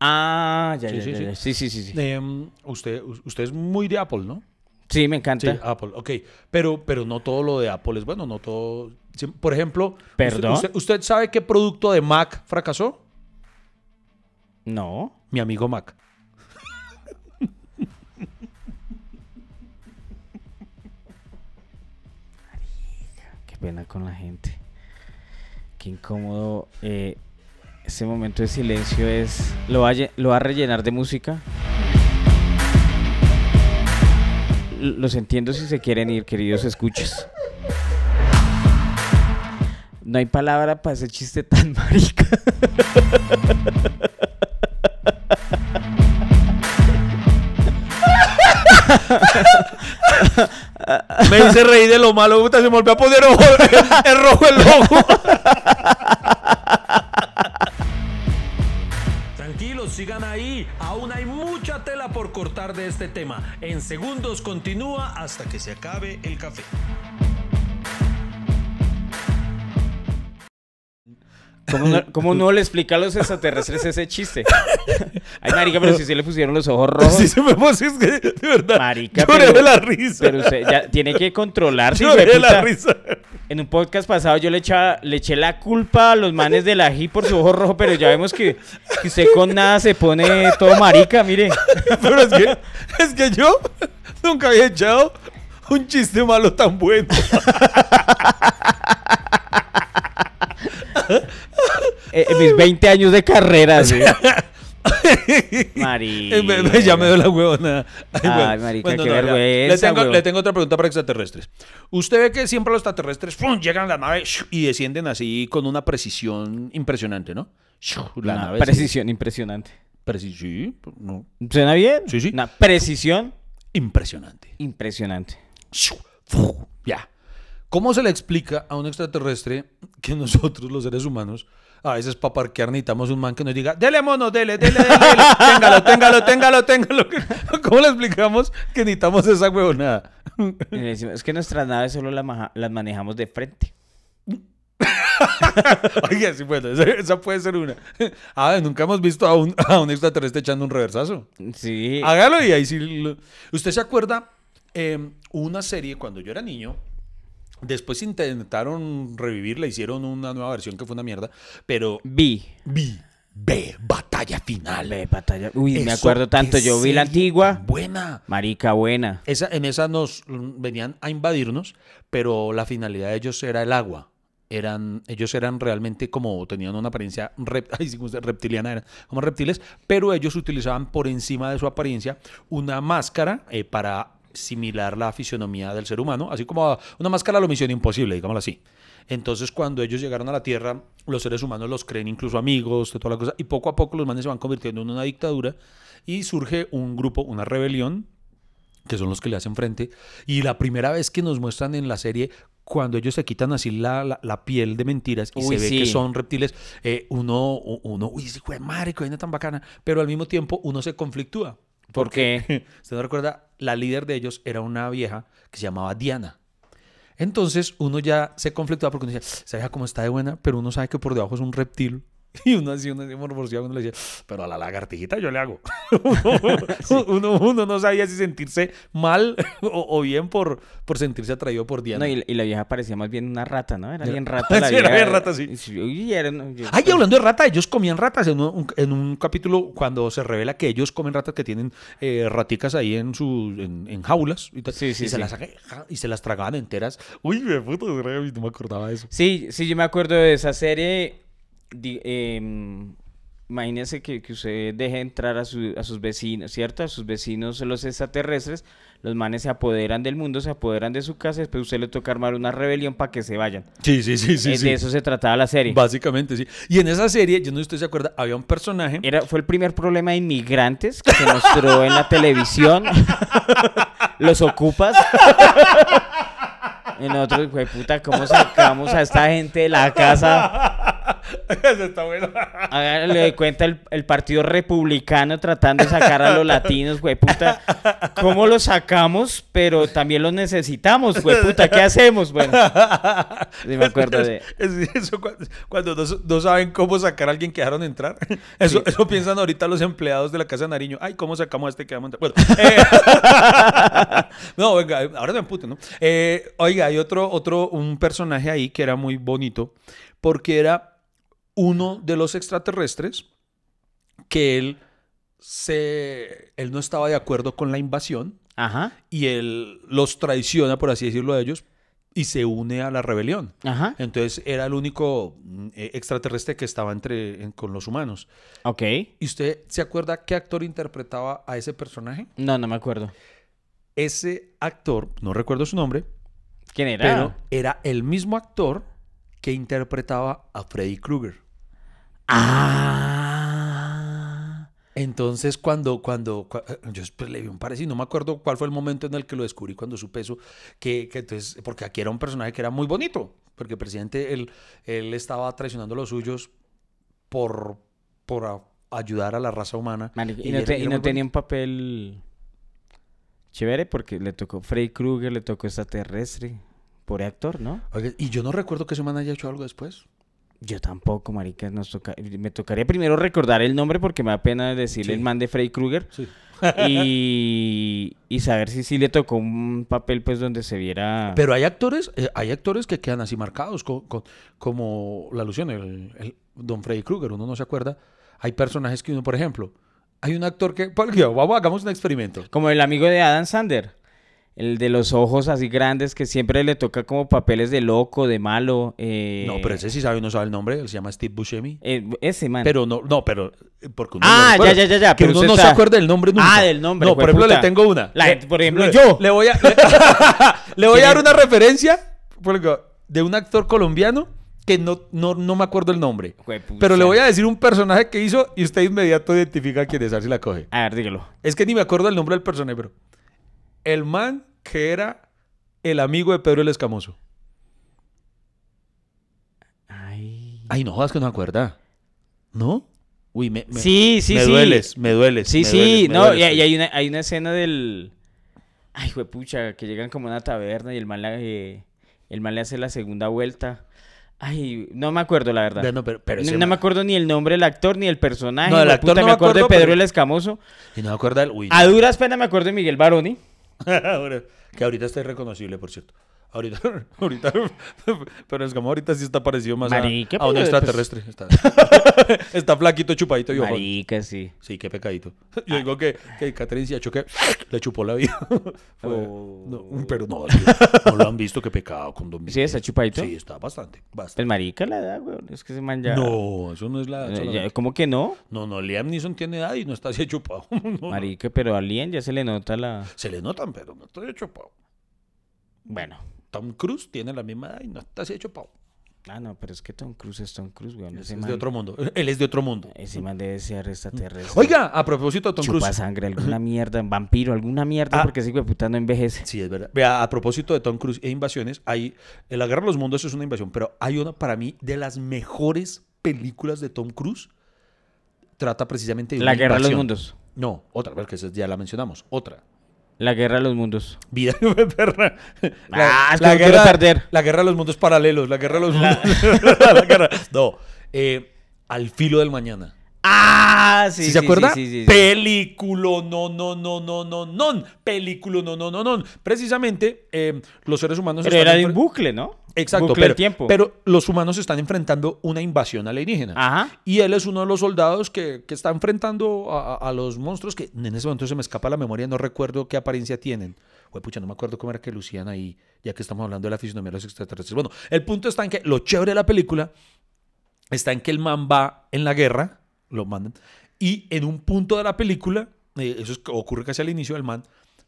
A: Ah, ya,
B: Sí,
A: ya,
B: sí,
A: ya,
B: sí.
A: ya. Sí, sí, sí. Sí,
B: Em, usted, usted es muy de Apple, ¿no?
A: Sí, me
B: Sí,
A: encanta.
B: Apple, ok. Pero, pero no todo lo de Apple es bueno, no todo. sí, Por ejemplo, usted-
A: ¿Perdón?
B: ¿usted, usted sabe qué producto de Mac fracasó?
A: No.
B: Mi amigo Mac.
A: Qué pena con la gente. Qué incómodo. Eh, ese momento de silencio es. ¿Lo va, a, lle- lo va a rellenar de música? Los entiendo si se quieren ir, queridos escuchas. No hay palabra para ese chiste tan marica.
B: Me hice reír de lo malo, puta, se me volvió a poner ojo, el rojo el ojo.
C: Tranquilos, sigan ahí. Aún hay mucha tela por cortar de este tema. En segundos continúa hasta que se acabe el café.
A: ¿Cómo no, cómo no le explica a los extraterrestres ese chiste? Ay, marica, pero si se le pusieron los ojos rojos.
B: Sí, se me es que, de verdad.
A: Marica,
B: lloré
A: pero-
B: de la risa.
A: Pero usted ya tiene que controlarse.
B: lloré de la risa.
A: En un podcast pasado yo le, echaba, le eché la culpa a los manes del ají por su ojo rojo, pero ya vemos que, que usted con nada se pone todo marica, mire.
B: Pero es que, es que yo nunca había echado un chiste malo tan bueno.
A: Eh, en mis 20 años de carrera, sí. Marica.
B: Eh, me- ya me dio la huevona.
A: Ay, marica, qué
B: ya.
A: vergüenza,
B: Le tengo,
A: huevón.
B: le tengo otra pregunta para extraterrestres. Usted ve que siempre los extraterrestres ¡fum! llegan a la nave ¡shu! y descienden así con una precisión impresionante, ¿no? ¡Shu! La
A: Una
B: nave
A: precisión impresionante.
B: sí. Preci- sí, no.
A: ¿Suena bien?
B: Sí, sí.
A: Una precisión
B: Impresionante.
A: impresionante.
B: Ya. ¿Cómo se le explica a un extraterrestre que nosotros, los seres humanos, a veces para parquear necesitamos un man que nos diga, dele mono, dele, dele, dele, dele, téngalo, téngalo, téngalo, téngalo? ¿Cómo le explicamos que necesitamos esa huevonada?
A: Es que nuestras naves solo la maja- las manejamos de frente.
B: Oiga, sí, bueno, esa, esa puede ser una. Ah, nunca hemos visto a un, a un extraterrestre echando un reversazo.
A: Sí.
B: Hágalo y ahí sí. lo- ¿Usted se acuerda eh, una serie cuando yo era niño? Después intentaron revivirla, hicieron una nueva versión que fue una mierda, pero
A: Vi.
B: vi, ve, batalla final.
A: Ve, batalla. Uy, me acuerdo tanto. Yo vi la antigua.
B: Buena.
A: Marica, buena.
B: Esa, en esa nos venían a invadirnos, pero la finalidad de ellos era el agua. Eran, ellos eran realmente como, tenían una apariencia rep- ay, reptiliana, eran como reptiles, pero ellos utilizaban por encima de su apariencia una máscara eh, para similar la fisionomía del ser humano, así como una máscara a la misión imposible, digámoslo así. Entonces, cuando ellos llegaron a la Tierra, los seres humanos los creen incluso amigos, de toda la cosa, y poco a poco los manes se van convirtiendo en una dictadura y surge un grupo, una rebelión, que son los que le hacen frente. Y la primera vez que nos muestran en la serie, cuando ellos se quitan así la, la, la piel de mentiras y
A: Uy,
B: se ve
A: sí.
B: que son reptiles, eh, uno, uno, uy, hijo de madre, qué vaina tan bacana, pero al mismo tiempo uno se conflictúa.
A: ¿Por qué?
B: Usted no recuerda, la líder de ellos era una vieja que se llamaba Diana. Entonces uno ya se conflictúa porque uno dice, esa vieja como está de buena, pero uno sabe que por debajo es un reptil Y uno así, uno así morboseado, uno le decía, pero a la lagartijita yo le hago. uno, uno, uno no sabía si sentirse mal o, o bien por, por sentirse atraído por Diana.
A: No, y, y la vieja parecía más bien una rata, ¿no? Era bien rata la
B: Sí, era bien rata, sí.
A: Uy, era- no, yo-
B: Ay, hablando de rata, ellos comían ratas en un, en un capítulo cuando se revela que ellos comen ratas que tienen eh, raticas ahí en su en, en jaulas y, tal,
A: Sí, sí,
B: y se las y se las tragaban enteras. Uy, me puto, no me acordaba de eso.
A: Sí, sí, yo me acuerdo de esa serie. Di- em, imagínese que, que usted deje entrar a, su- a sus vecinos, ¿cierto? A sus vecinos, los extraterrestres. Los manes se apoderan del mundo, se apoderan de su casa. Después usted le toca armar una rebelión para que se vayan.
B: Sí, sí, sí, sí.
A: Eh, de eso se trataba la serie.
B: Básicamente, sí. Y en esa serie, yo no sé si usted se acuerda, había un personaje.
A: Era, fue el primer problema de inmigrantes que se mostró en la televisión. Los ocupas. Y nosotros, puta, ¿cómo sacamos a esta gente de la casa?
B: Eso está bueno.
A: Hágale de cuenta el, el partido republicano tratando de sacar a los latinos, güey, puta. ¿Cómo los sacamos? Pero también los necesitamos, güey, puta. ¿Qué hacemos? Bueno, sí me acuerdo de...
B: Es- eso cuando, no, no saben cómo sacar a alguien que dejaron entrar. Eso, eso piensan ahorita los empleados de la Casa de Nariño. Ay, ¿cómo sacamos a este que a entrar? Bueno, eh, no, venga, ahora me emputen, ¿no? Eh, oiga, hay otro, otro, un personaje ahí que era muy bonito porque era uno de los extraterrestres que él se... Él no estaba de acuerdo con la invasión
A: Ajá,
B: y él los traiciona, por así decirlo, a ellos y se une a la rebelión.
A: ajá,
B: Entonces era el único mm, eh, extraterrestre que estaba entre, en- con los humanos.
A: ok.
B: ¿Y usted se acuerda qué actor interpretaba a ese personaje?
A: No, no me acuerdo.
B: Ese actor, no recuerdo su nombre,
A: ¿Quién era?
B: pero era el mismo actor que interpretaba a Freddy Krueger.
A: Ah.
B: Entonces, cuando, cuando, cua- eh, yo después le vi un parecido, no me acuerdo cuál fue el momento en el que lo descubrí cuando supe eso, que, que entonces, porque aquí era un personaje que era muy bonito, porque el presidente, él, él estaba traicionando a los suyos por, por a- ayudar a la raza humana.
A: Y
B: Y
A: no, te-
B: y
A: tenía un papel chévere porque le tocó Freddy Krueger, le tocó extraterrestre. Por actor, ¿no?
B: Oiga, y yo no recuerdo que ese man haya hecho algo después.
A: Yo tampoco, marica. Nos toca... Me tocaría primero recordar el nombre porque me da pena decirle
B: Sí.
A: el man de Freddy Krueger.
B: Sí.
A: y... y saber si sí le tocó un papel pues donde se viera...
B: Pero hay actores, eh, hay actores que quedan así marcados, co- co- como la alusión, el, el Don Freddy Krueger, uno no se acuerda. Hay personajes que uno, por ejemplo, hay un actor que, vamos, hagamos un experimento.
A: Como el amigo de Adam Sander. El de los ojos así grandes que siempre le toca como papeles de loco, de malo. eh,
B: No, pero ese sí sabe, no sabe el nombre, él se llama Steve Buscemi.
A: eh, ese man.
B: Pero no, no, pero eh, porque uno
A: Ah,
B: no
A: ya, ya, ya, ya,
B: Que
A: pero
B: uno no se acuerda del nombre nunca.
A: Ah, del nombre,
B: No, por ejemplo, le tengo una.
A: La por ejemplo,
B: le-
A: yo.
B: Le voy a, le, le voy a dar una referencia de un actor colombiano que no, no, no me acuerdo el nombre.
A: Juepucha.
B: Pero le voy a decir un personaje que hizo y usted inmediato identifica quién es, a ver si la coge.
A: A ver, dígalo.
B: Es que ni me acuerdo el nombre del personaje, pero. El man que era el amigo de Pedro el Escamoso.
A: Ay.
B: Ay, no jodas que no me acuerda. ¿No? Uy, me, me,
A: sí, sí,
B: me
A: sí.
B: dueles, me dueles.
A: Sí,
B: me
A: sí,
B: dueles,
A: no,
B: dueles,
A: y, hay, una, hay una escena del... Ay, pucha, que llegan como a una taberna y el man, le, el man le hace la segunda vuelta. Ay, no me acuerdo, la verdad.
B: Bueno, pero- pero
A: no, no me acuerdo ni el nombre del actor ni el personaje.
B: No, del
A: hueputa,
B: actor no
A: me
B: me
A: acuerdo de
B: acuerdo,
A: Pedro
B: pero-
A: el Escamoso.
B: Y no me acuerda el. Uy,
A: A
B: no.
A: duras penas me acuerdo de Miguel Baroni.
B: Que ahorita está irreconocible, por cierto. Ahorita, ahorita, pero es como ahorita sí está parecido más a-
A: Marica,
B: a, un
A: pero,
B: extraterrestre. Está, está flaquito, chupadito y ojón.
A: Marica, sí.
B: Sí, qué pecadito. Yo digo que, que Catherine se achó que le chupó la vida. Fue-
A: Oh.
B: no, pero no, sí, no lo han visto, qué pecado con Don
A: ¿Sí está chupadito?
B: Sí, está bastante,
A: Pues
B: bastante.
A: marica la edad, weón. Es que ese man ya...
B: No, eso no es la...
A: Ya, ¿Cómo que no?
B: No, no, Liam Neeson tiene edad y no está así chupado. No.
A: Marica, pero a Alien ya se le nota la...
B: Se le notan, pero no está chupado.
A: Bueno.
B: Tom Cruise tiene la misma edad y no está así chupado.
A: Ah, no, pero es que Tom Cruise es Tom Cruise, weón.
B: Es,
A: Ese
B: es
A: man,
B: de otro mundo. Él es de otro mundo.
A: ese man debe ser extraterrestre.
B: Oiga, a propósito de Tom
A: Chupa
B: Cruise.
A: sangre, alguna mierda, vampiro, alguna mierda,
B: Ah.
A: porque ese puta no envejece.
B: Sí, es verdad. Vea, a propósito de Tom Cruise e invasiones, hay, Guerra de los Mundos es una invasión, pero hay una para mí de las mejores películas de Tom Cruise. Trata precisamente de
A: La
B: una
A: Guerra de los. Mundos.
B: No, otra, porque esa ya la mencionamos. Otra.
A: La guerra de los mundos.
B: Vida de perra.
A: Ah, es que no quiero perder.
B: La guerra de los mundos paralelos. La guerra de los mundos. La guerra- No. eh, Al filo del mañana.
A: Ah, sí.
B: ¿Sí, se acuerda?
A: Sí, sí.
B: Película, no, no, no, no, no, no. Película, no, no, no, no. Precisamente, eh, los seres humanos
A: Pero
B: están
A: era de un bucle, ¿no?
B: Exacto, pero,
A: tiempo.
B: pero los humanos están enfrentando una invasión alienígena.
A: Ajá.
B: Y él es uno de los soldados que, que está enfrentando a, a- los monstruos que en ese momento se me escapa la memoria, no recuerdo qué apariencia tienen. Pucha, no me acuerdo cómo era que lucían ahí, ya que estamos hablando de la fisionomía de los extraterrestres. Bueno, el punto está en que lo chévere de la película está en que el man va en la guerra, lo mandan, y en un punto de la película, eh, eso es- ocurre casi al inicio del man,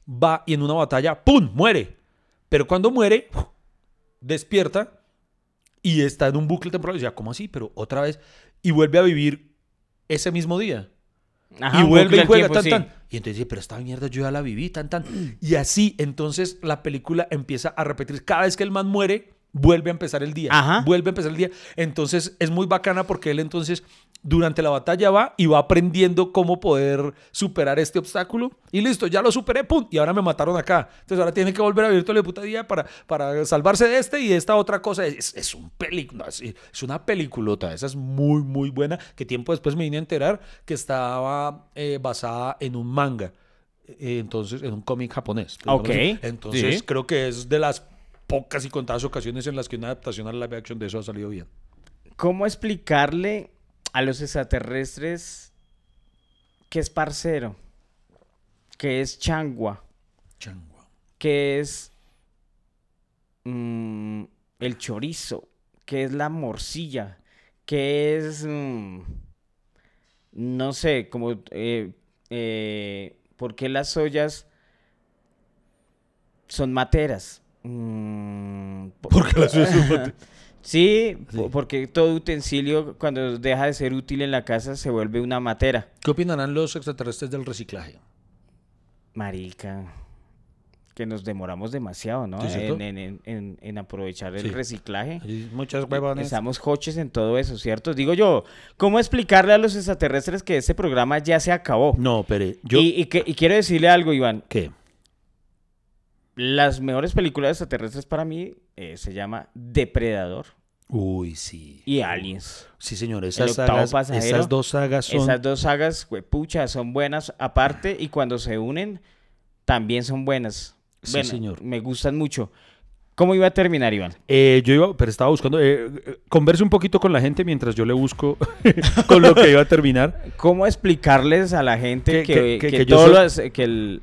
B: va y en una batalla, ¡pum!, muere. Pero cuando muere, despierta y está en un bucle temporal. Y decía, ¿cómo así? Pero otra vez. Y vuelve a vivir ese mismo día.
A: Ajá,
B: y vuelve y juega,
A: tiempo,
B: tan,
A: sí.
B: tan. Y entonces dice, pero esta mierda yo ya la viví, tan, tan. Y así, entonces la película empieza a repetir. Cada vez que el man muere, vuelve a empezar el día.
A: Ajá.
B: Vuelve a empezar el día. Entonces es muy bacana porque él entonces durante la batalla va y va aprendiendo cómo poder superar este obstáculo. Y listo, ya lo superé, pum. Y ahora me mataron acá. Entonces ahora tiene que volver a vivir todo el puta día para, para salvarse de este y de esta otra cosa. Es, es un película, es, es una peliculota. Esa es muy, muy buena. Que tiempo después me vine a enterar que estaba eh, basada en un manga. Eh, entonces, en un cómic japonés.
A: Ok,
B: Entonces,
A: sí.
B: creo que es de las pocas y contadas ocasiones en las que una adaptación al live action de eso ha salido bien.
A: ¿Cómo explicarle a los extraterrestres que es parcero? Que es changua?
B: Changua.
A: que es mm, el chorizo, que es la morcilla, que es, mm, no sé, como, eh, eh, ¿por qué las ollas son materas? Mm, po-
B: Porque las.
A: Sí,
B: Sí.
A: po- porque todo utensilio cuando deja de ser útil en la casa se vuelve una matera.
B: ¿Qué opinarán los extraterrestres del reciclaje?
A: Marica, que nos demoramos demasiado, ¿no? En, en- en- en- en aprovechar el
B: Sí.
A: reciclaje.
B: Muchas huevones.
A: Estamos coches en todo eso, ¿cierto? Digo yo, ¿cómo explicarle a los extraterrestres que este programa ya se acabó?
B: No, pero yo...
A: Y, y que- y quiero decirle algo, Iván.
B: ¿Qué?
A: Las mejores películas extraterrestres para mí eh, se llama Depredador
B: Uy, sí.
A: y Aliens.
B: Sí, señor. Esas,
A: octavo
B: sagas,
A: pasajero.
B: esas dos sagas son...
A: Esas dos sagas, pucha, son buenas aparte y cuando se unen también son buenas.
B: Sí,
A: Bueno,
B: señor.
A: Me gustan mucho. ¿Cómo iba a terminar, Iván?
B: Eh, yo iba, pero estaba buscando... eh, converse un poquito con la gente mientras yo le busco con lo que iba a terminar.
A: ¿Cómo explicarles a la gente
B: Que-
A: que, todo
B: soy-
A: las- que el,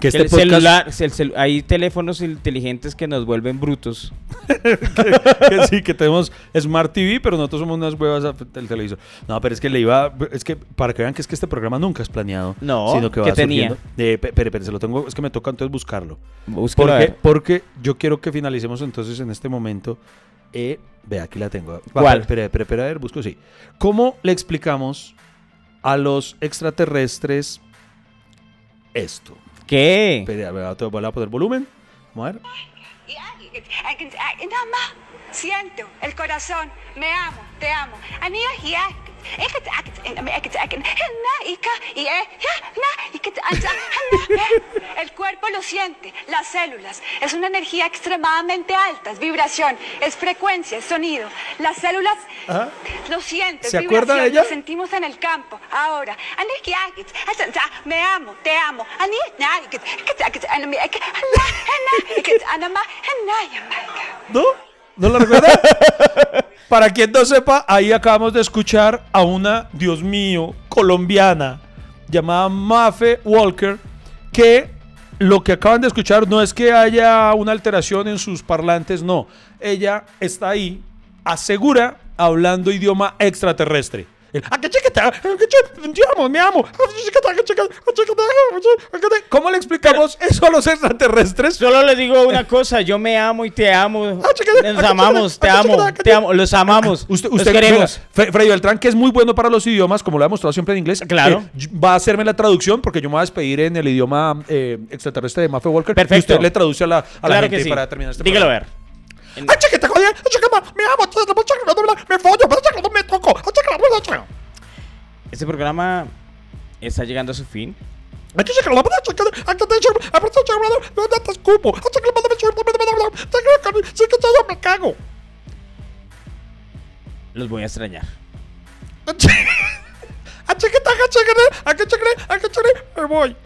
B: Que este
A: el
B: podcast...
A: celular, el celu- hay teléfonos inteligentes que nos vuelven brutos?
B: que sí, que tenemos Smart TV, pero nosotros somos unas huevas del televisor. No, pero es que le iba, es que para que vean que es que este programa nunca es planeado,
A: No,
B: sino que va
A: ¿qué tenía?
B: Eh, pe- pero, pero se lo tengo, es que me toca entonces buscarlo. Porque, porque yo quiero que finalicemos entonces en este momento. Eh, ve, aquí la tengo. Va,
A: ¿Cuál?
B: Espera, espera, espera, a ver, busco, sí. ¿Cómo le explicamos a los extraterrestres esto?
A: ¿Qué?
B: Espera, a ver, te voy a poner volumen. Vamos a ver.
E: Nada más siento el corazón, me amo, te amo. Amiga, ya. El cuerpo lo siente, las células. Es una energía extremadamente alta, es vibración, es frecuencia, es sonido. Las células lo sienten,
B: ¿Se acuerda de ella?
E: lo sentimos en el campo. Ahora, me amo, te amo.
B: ¿No? ¿No la recuerda? Para quien no sepa, ahí acabamos de escuchar a una, Dios mío, colombiana llamada Mafe Walker, que lo que acaban de escuchar no es que haya una alteración en sus parlantes, no. Ella está ahí, asegura, hablando idioma extraterrestre. "Ah, Te amo, amo. ¿Cómo le explicamos eso a los extraterrestres?
A: Solo les digo una cosa, yo me amo y te amo.
B: Ah, chiquita,
A: Nos
B: ah,
A: amamos, te
B: ah,
A: amo,
B: chiquita,
A: te amo, los amamos.
B: Usted,
A: los
B: usted
A: queremos.
B: mira, Fre- Freddy Beltrán, que es muy bueno para los idiomas, como lo ha demostrado siempre en inglés.
A: Claro.
B: eh, va a hacerme la traducción porque yo me voy a despedir en el idioma eh, extraterrestre de Mafe Walker.
A: Perfecto.
B: Y usted le traduce a la, a la
A: Claro
B: gente
A: que sí.
B: para terminar este
A: Dígalo a ver. En-
B: ¡Ay, chiquita, joder! ¡Ay, chiquita, me amo! ¡Me follo! ¡Me toco! ¡Ay, chiquita,
A: Este programa está llegando a su fin.
B: ¡Ay, chiquita, chiquita, ¡Ay, chiquita, aparte, chiquita, no te escupo! ¡Ay, chiquita, chiquita, yo me cago!
A: Los voy a extrañar.
B: Me voy.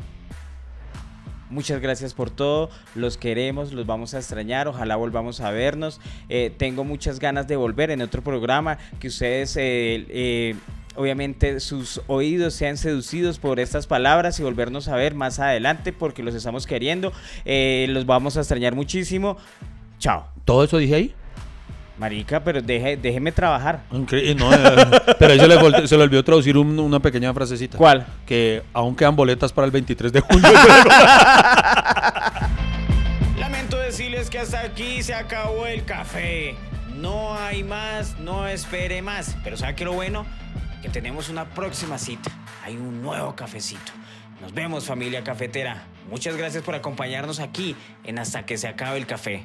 A: Muchas gracias por todo, los queremos, los vamos a extrañar, ojalá volvamos a vernos. Eh, tengo muchas ganas de volver en otro programa, que ustedes, eh, eh, obviamente, sus oídos sean seducidos por estas palabras y volvernos a ver más adelante porque los estamos queriendo. los vamos a extrañar muchísimo. Chao.
B: ¿Todo eso dije ahí?
A: Marica, pero deje, déjeme trabajar.
B: Increíble, no, eh, pero ahí se le, se le, olvidó traducir un, una pequeña frasecita.
A: ¿Cuál?
B: Que aún quedan boletas para el 23 de junio.
A: Lamento decirles que hasta aquí se acabó el café. No hay más, no espere más. Pero ¿sabe qué lo bueno? Que tenemos una próxima cita. Hay un nuevo cafecito. Nos vemos familia cafetera. Muchas gracias por acompañarnos aquí en Hasta que se acabe el café.